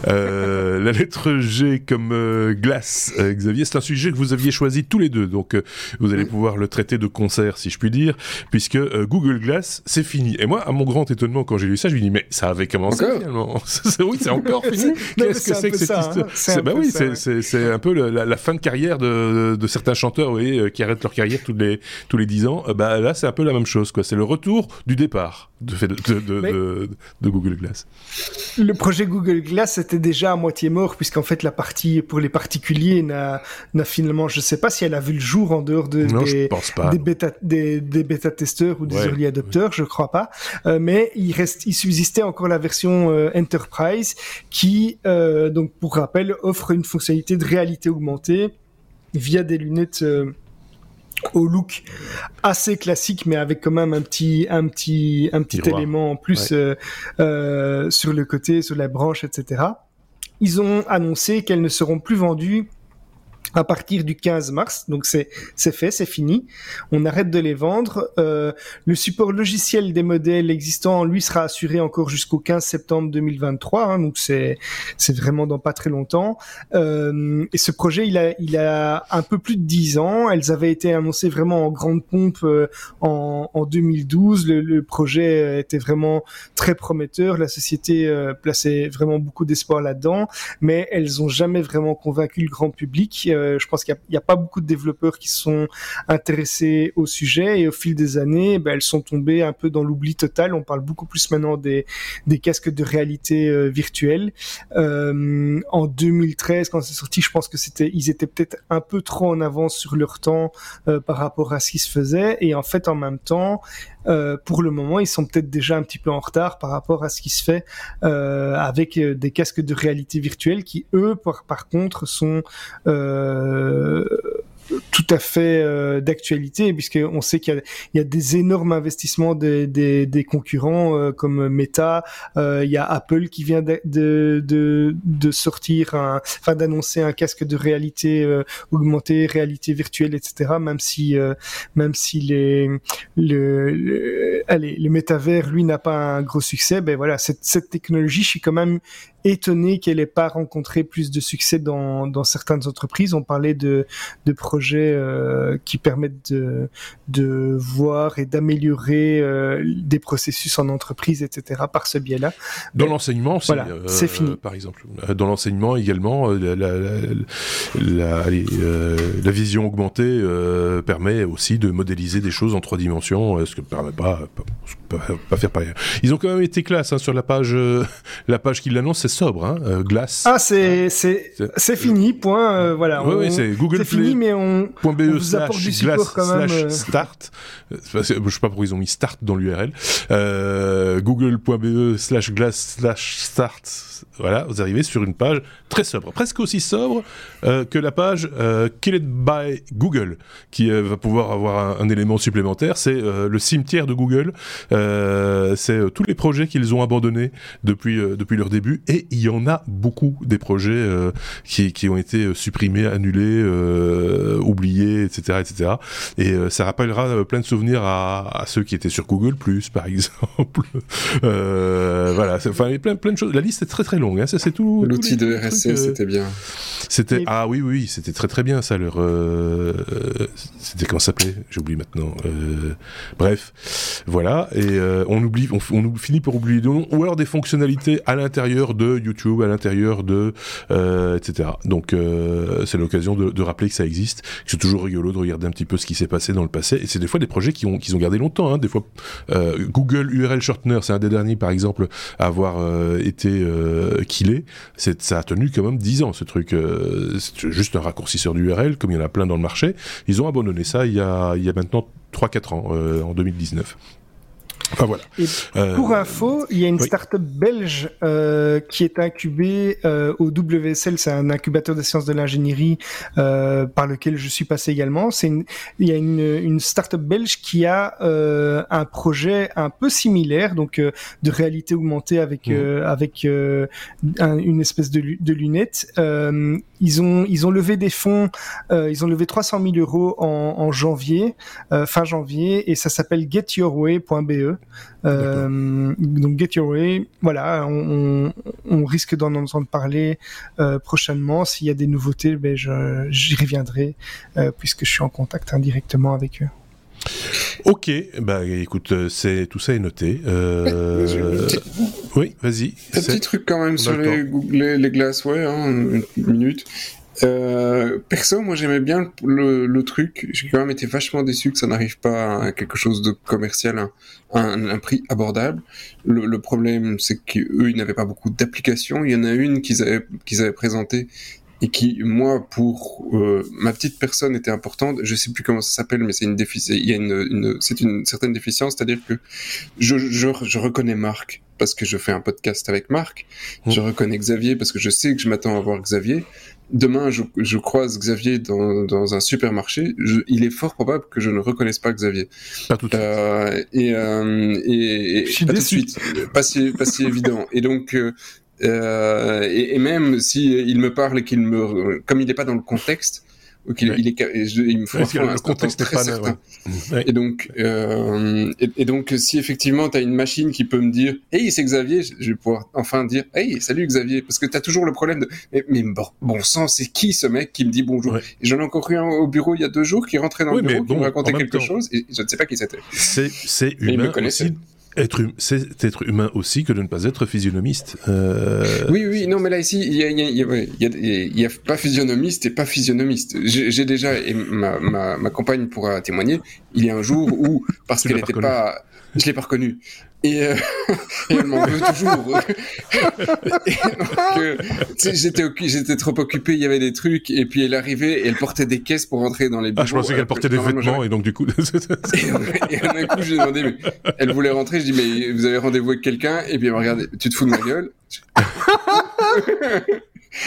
La lettre G comme glace, Xavier, c'est un sujet que vous aviez choisi tous les deux, donc vous allez pouvoir le traiter de concert, si je puis dire, puisque Google Glass, c'est fini. Et moi, à mon grand étonnement, quand j'ai lu ça, je me dis mais ça avait commencé Encore finalement. (laughs) Oui, c'est encore (laughs) fini. Qu'est-ce que c'est que cette ça, histoire hein. C'est Bah oui, c'est ouais. c'est c'est un peu la, la fin de carrière de, de certains chanteurs, vous voyez, qui arrêtent leur carrière tous les tous les dix ans. Euh, Bah là, c'est un peu la même chose, quoi. C'est le retour du départ de Google Glass. Le projet Google Glass était déjà à moitié mort puisqu'en fait la partie pour les particuliers n'a n'a finalement, je sais pas si elle a vu le jour en dehors de, non, des, pense pas. des bêta des, des bêta testeurs ou des Ouais, early adopteurs, je crois pas. Euh, mais il reste, il subsistait encore la version euh, Enterprise qui, euh, donc pour rappel, offre une fonctionnalité de réalité augmentée via des lunettes. euh, au look assez classique, mais avec quand même un petit, un petit, un petit élément en plus Ouais. euh, euh, sur le côté, sur la branche, etc. Ils ont annoncé qu'elles ne seront plus vendues à partir du 15 mars. Donc c'est c'est fait, c'est fini. On arrête de les vendre. Euh, le support logiciel des modèles existants, lui, sera assuré encore jusqu'au 15 septembre 2023. hein, donc c'est c'est vraiment dans pas très longtemps. Euh, et ce projet, il a il a un peu plus de 10 ans. Elles avaient été annoncées vraiment en grande pompe euh, en, en 2012. Le, le projet euh, était vraiment très prometteur. La société euh, plaçait vraiment beaucoup d'espoir là-dedans, mais elles ont jamais vraiment convaincu le grand public. Euh, je pense qu'il n'y a, pas beaucoup de développeurs qui sont intéressés au sujet et au fil des années, ben, elles sont tombées un peu dans l'oubli total. On parle beaucoup plus maintenant des, casques de réalité virtuelle. en 2013, quand c'est sorti, je pense que ils étaient peut-être un peu trop en avance sur leur temps par rapport à ce qui se faisait. Et en fait, en même temps, euh, pour le moment, ils sont peut-être déjà un petit peu en retard par rapport à ce qui se fait euh, avec euh, des casques de réalité virtuelle qui, eux, par, contre, sont à fait euh, d'actualité puisqu'on sait qu'il y, y, a des énormes investissements des, des, des concurrents euh, comme Meta, euh, il y a Apple qui vient de, de, de, sortir, enfin d'annoncer un casque de réalité euh, augmentée, réalité virtuelle, etc. Même si même si les le, le, allez, le métavers lui n'a pas un gros succès, ben voilà cette, cette technologie, je suis quand même étonné qu'elle n'ait pas rencontré plus de succès dans, dans certaines entreprises. On parlait de, de projets euh, qui permettent de, de voir et d'améliorer euh, des processus en entreprise, etc. par ce biais-là. Dans l'enseignement, c'est voilà, euh, fini. Par exemple, dans l'enseignement également, la, la, la, allez, la vision augmentée permet aussi de modéliser des choses en trois dimensions, ce que ne permet pas, pas, pas, faire par ailleurs. Ils ont quand même été classe hein, sur la page, la page qui l'annonce sobre, hein, euh, glace. Ah, c'est c'est c'est fini, point. Euh, voilà. Oui, oui, c'est Google C'est fini, mais on, on e vous apporte du quand même. Euh. Start. Je sais pas pourquoi ils ont mis start dans l'URL. Euh, Google.be slash glass slash start. Voilà, vous arrivez sur une page très sobre, presque aussi sobre euh, que la page euh, Killed by Google, qui euh, va pouvoir avoir un, un élément supplémentaire. C'est euh, le cimetière de Google. c'est tous les projets qu'ils ont abandonnés depuis depuis leur début et il y en a beaucoup des projets euh, qui, qui, ont été euh, supprimés, annulés, euh, oubliés, etc., etc. Et ça rappellera plein de souvenirs à, à, ceux qui étaient sur Google Plus, par (laughs) exemple. voilà, enfin, plein, plein de choses. La liste est très très longue. Hein. Ça, c'est tout. L'outil de RSC, c'était bien. C'était ah oui oui, c'était très très bien ça. Leur c'était comment ça s'appelait? J'ai oublié maintenant. bref, voilà. Et on oublie, on, on, finit par oublier ou alors des fonctionnalités à l'intérieur de YouTube, à l'intérieur de euh, etc. Donc euh, c'est l'occasion de, rappeler que ça existe. C'est toujours rigolo de regarder un petit peu ce qui s'est passé dans le passé. Et c'est des fois des projets qui ont qui ont gardé longtemps. Hein. Des fois euh, Google URL Shortener, c'est un des derniers par exemple à avoir été killé. C'est ça a tenu quand même 10 ans ce truc. C'est juste un raccourcisseur d'URL comme il y en a plein dans le marché. Ils ont abandonné ça il y a il y a maintenant 3-4 ans, en 2019. Enfin, voilà. Et euh, pour info, il y a une oui. start-up belge euh, qui est incubée euh, au WSL, c'est un incubateur des sciences de l'ingénierie par lequel je suis passé également. C'est une, il y a une, une start-up belge qui a un projet un peu similaire, donc de réalité augmentée avec mmh. avec un, une espèce de, de lunettes. ils ont ils ont levé des fonds, ils ont levé 300 000 euros en, en janvier, fin janvier, et ça s'appelle getyourway.be. Euh, donc Get Your Way, voilà, on, on, on risque d'en entendre parler euh, prochainement. S'il y a des nouveautés, ben j'y reviendrai euh, puisque je suis en contact indirectement avec eux. Ok, bah écoute, c'est tout ça est noté. Euh... (laughs) oui, vas-y. Un petit truc quand même sur les, les, les, glaces, ouais, hein, une minute. Euh, perso, moi j'aimais bien le, le truc. J'ai quand même été vachement déçu que ça n'arrive pas à quelque chose de commercial, à un, un prix abordable. Le, le problème, c'est qu'eux, ils n'avaient pas beaucoup d'applications. Il y en a une qu'ils avaient, qu'ils avaient présentée et qui, moi, pour euh, ma petite personne, était importante. Je sais plus comment ça s'appelle, mais c'est une déficience. Il y a une, une c'est une certaine déficience, c'est-à-dire que je, je, je reconnais Marc parce que je fais un podcast avec Marc. Mmh. Je reconnais Xavier parce que je sais que je m'attends à voir Xavier demain je, je, croise Xavier dans, dans un supermarché, je, il est fort probable que je ne reconnaisse pas Xavier. Pas tout de suite. Euh, et, euh, et, et pas tout de suite, pas si, pas si évident. Et donc, euh, et, et, même si il me parle et qu'il me, comme il n'est pas dans le contexte, il, il, est, il me faut ouais, le contexte très pas certain. Ouais. Et donc, euh, et, et, donc, si effectivement tu as une machine qui peut me dire, hey, c'est Xavier, je vais pouvoir enfin dire, hey, salut Xavier, parce que tu as toujours le problème de, mais, mais bon, bon sang, c'est qui ce mec qui me dit bonjour? J'en ai encore eu un au bureau il y a deux jours qui rentrait dans le bureau, bon, qui me racontait quelque temps, chose, et je ne sais pas qui c'était. C'est, c'est humain aussi être, hum, c'est être humain aussi que de ne pas être physionomiste. Euh... Oui, oui, non, mais là ici, il y a, y, a, y, y a, pas physionomiste et pas physionomiste. J'ai déjà, et ma, ma, ma, compagne pourra témoigner, il y a un jour où, parce qu'elle n'était pas, je l'ai pas reconnu. Et, euh, (laughs) et elle m'en veut toujours. euh, j'étais j'étais trop occupé, il y avait des trucs, et puis elle arrivait et elle portait des caisses pour rentrer dans les bureaux. Ah, je pensais qu'elle portait des vêtements, et donc du coup... (laughs) (laughs) et, et d'un coup, j'ai demandé, mais elle voulait rentrer, je dis, mais vous avez rendez-vous avec quelqu'un Et puis elle m'a regardé, tu te fous de ma gueule?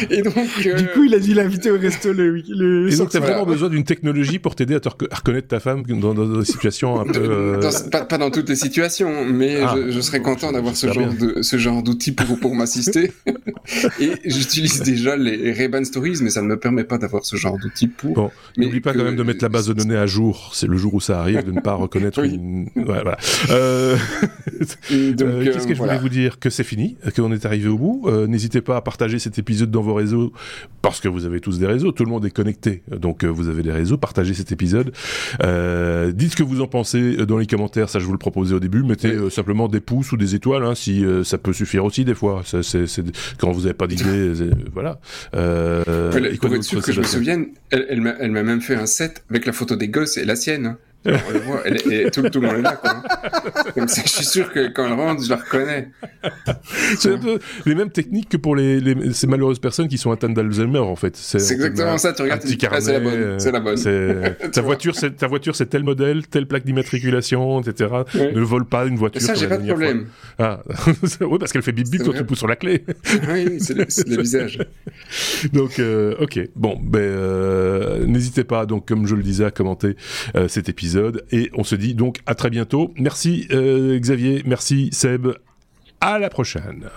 Et donc, euh... du coup, il a dit l'inviter au resto le. le et donc, t'as vraiment besoin d'une technologie pour t'aider à, te à reconnaître ta femme dans, dans, des situations un peu. Euh... Dans, pas, pas, dans toutes les situations, mais ah, je, je, serais content d'avoir ce, genre de, ce genre d'outils pour, pour m'assister. (laughs) et j'utilise déjà les Ray-Ban Stories, mais ça ne me permet pas d'avoir ce genre d'outils pour. Bon, n'oublie pas que... quand même de mettre la base de données à jour. C'est le jour où ça arrive de ne pas reconnaître oui. une. Ouais, voilà. Euh... (laughs) Qu'est-ce que je voilà. voulais vous dire? Que c'est fini, qu'on est arrivé au bout. Euh, N'hésitez pas à partager cet épisode dans vos réseaux parce que vous avez tous des réseaux, tout le monde est connecté, donc euh, vous avez des réseaux, partagez cet épisode, euh, dites ce que vous en pensez dans les commentaires, ça je vous le proposais au début, mettez euh, simplement des pouces ou des étoiles, hein, si ça peut suffire aussi des fois, ça, c'est, c'est, quand vous n'avez pas d'idée, (laughs) voilà. Euh, pour être sûr que je me souvienne, elle, elle, m'a, elle m'a même fait un set avec la photo des gosses et la sienne. On le voit, elle, elle, tout, tout, le monde est là, quoi. Comme ça, je suis sûr que quand elle rentre, je la reconnais. C'est un peu les mêmes techniques que pour les, les ces malheureuses personnes qui sont atteintes d'Alzheimer, en fait. C'est, exactement ça, tu regardes, ah, c'est la bonne, c'est la bonne. C'est, (laughs) ta voiture, ta voiture, c'est tel modèle, telle plaque d'immatriculation, etc. Ouais. Ne vole pas une voiture. Mais ça, j'ai pas de problème. Fois. Ah. (laughs) oui, parce qu'elle fait bip bip quand tu pousses sur la clé. oui, c'est le, visage. (laughs) Donc, euh, ok. Bon, ben, euh, n'hésitez pas, donc, comme je le disais, à commenter euh, cet et on se dit donc à très bientôt. Merci euh, Xavier, merci Seb, à la prochaine.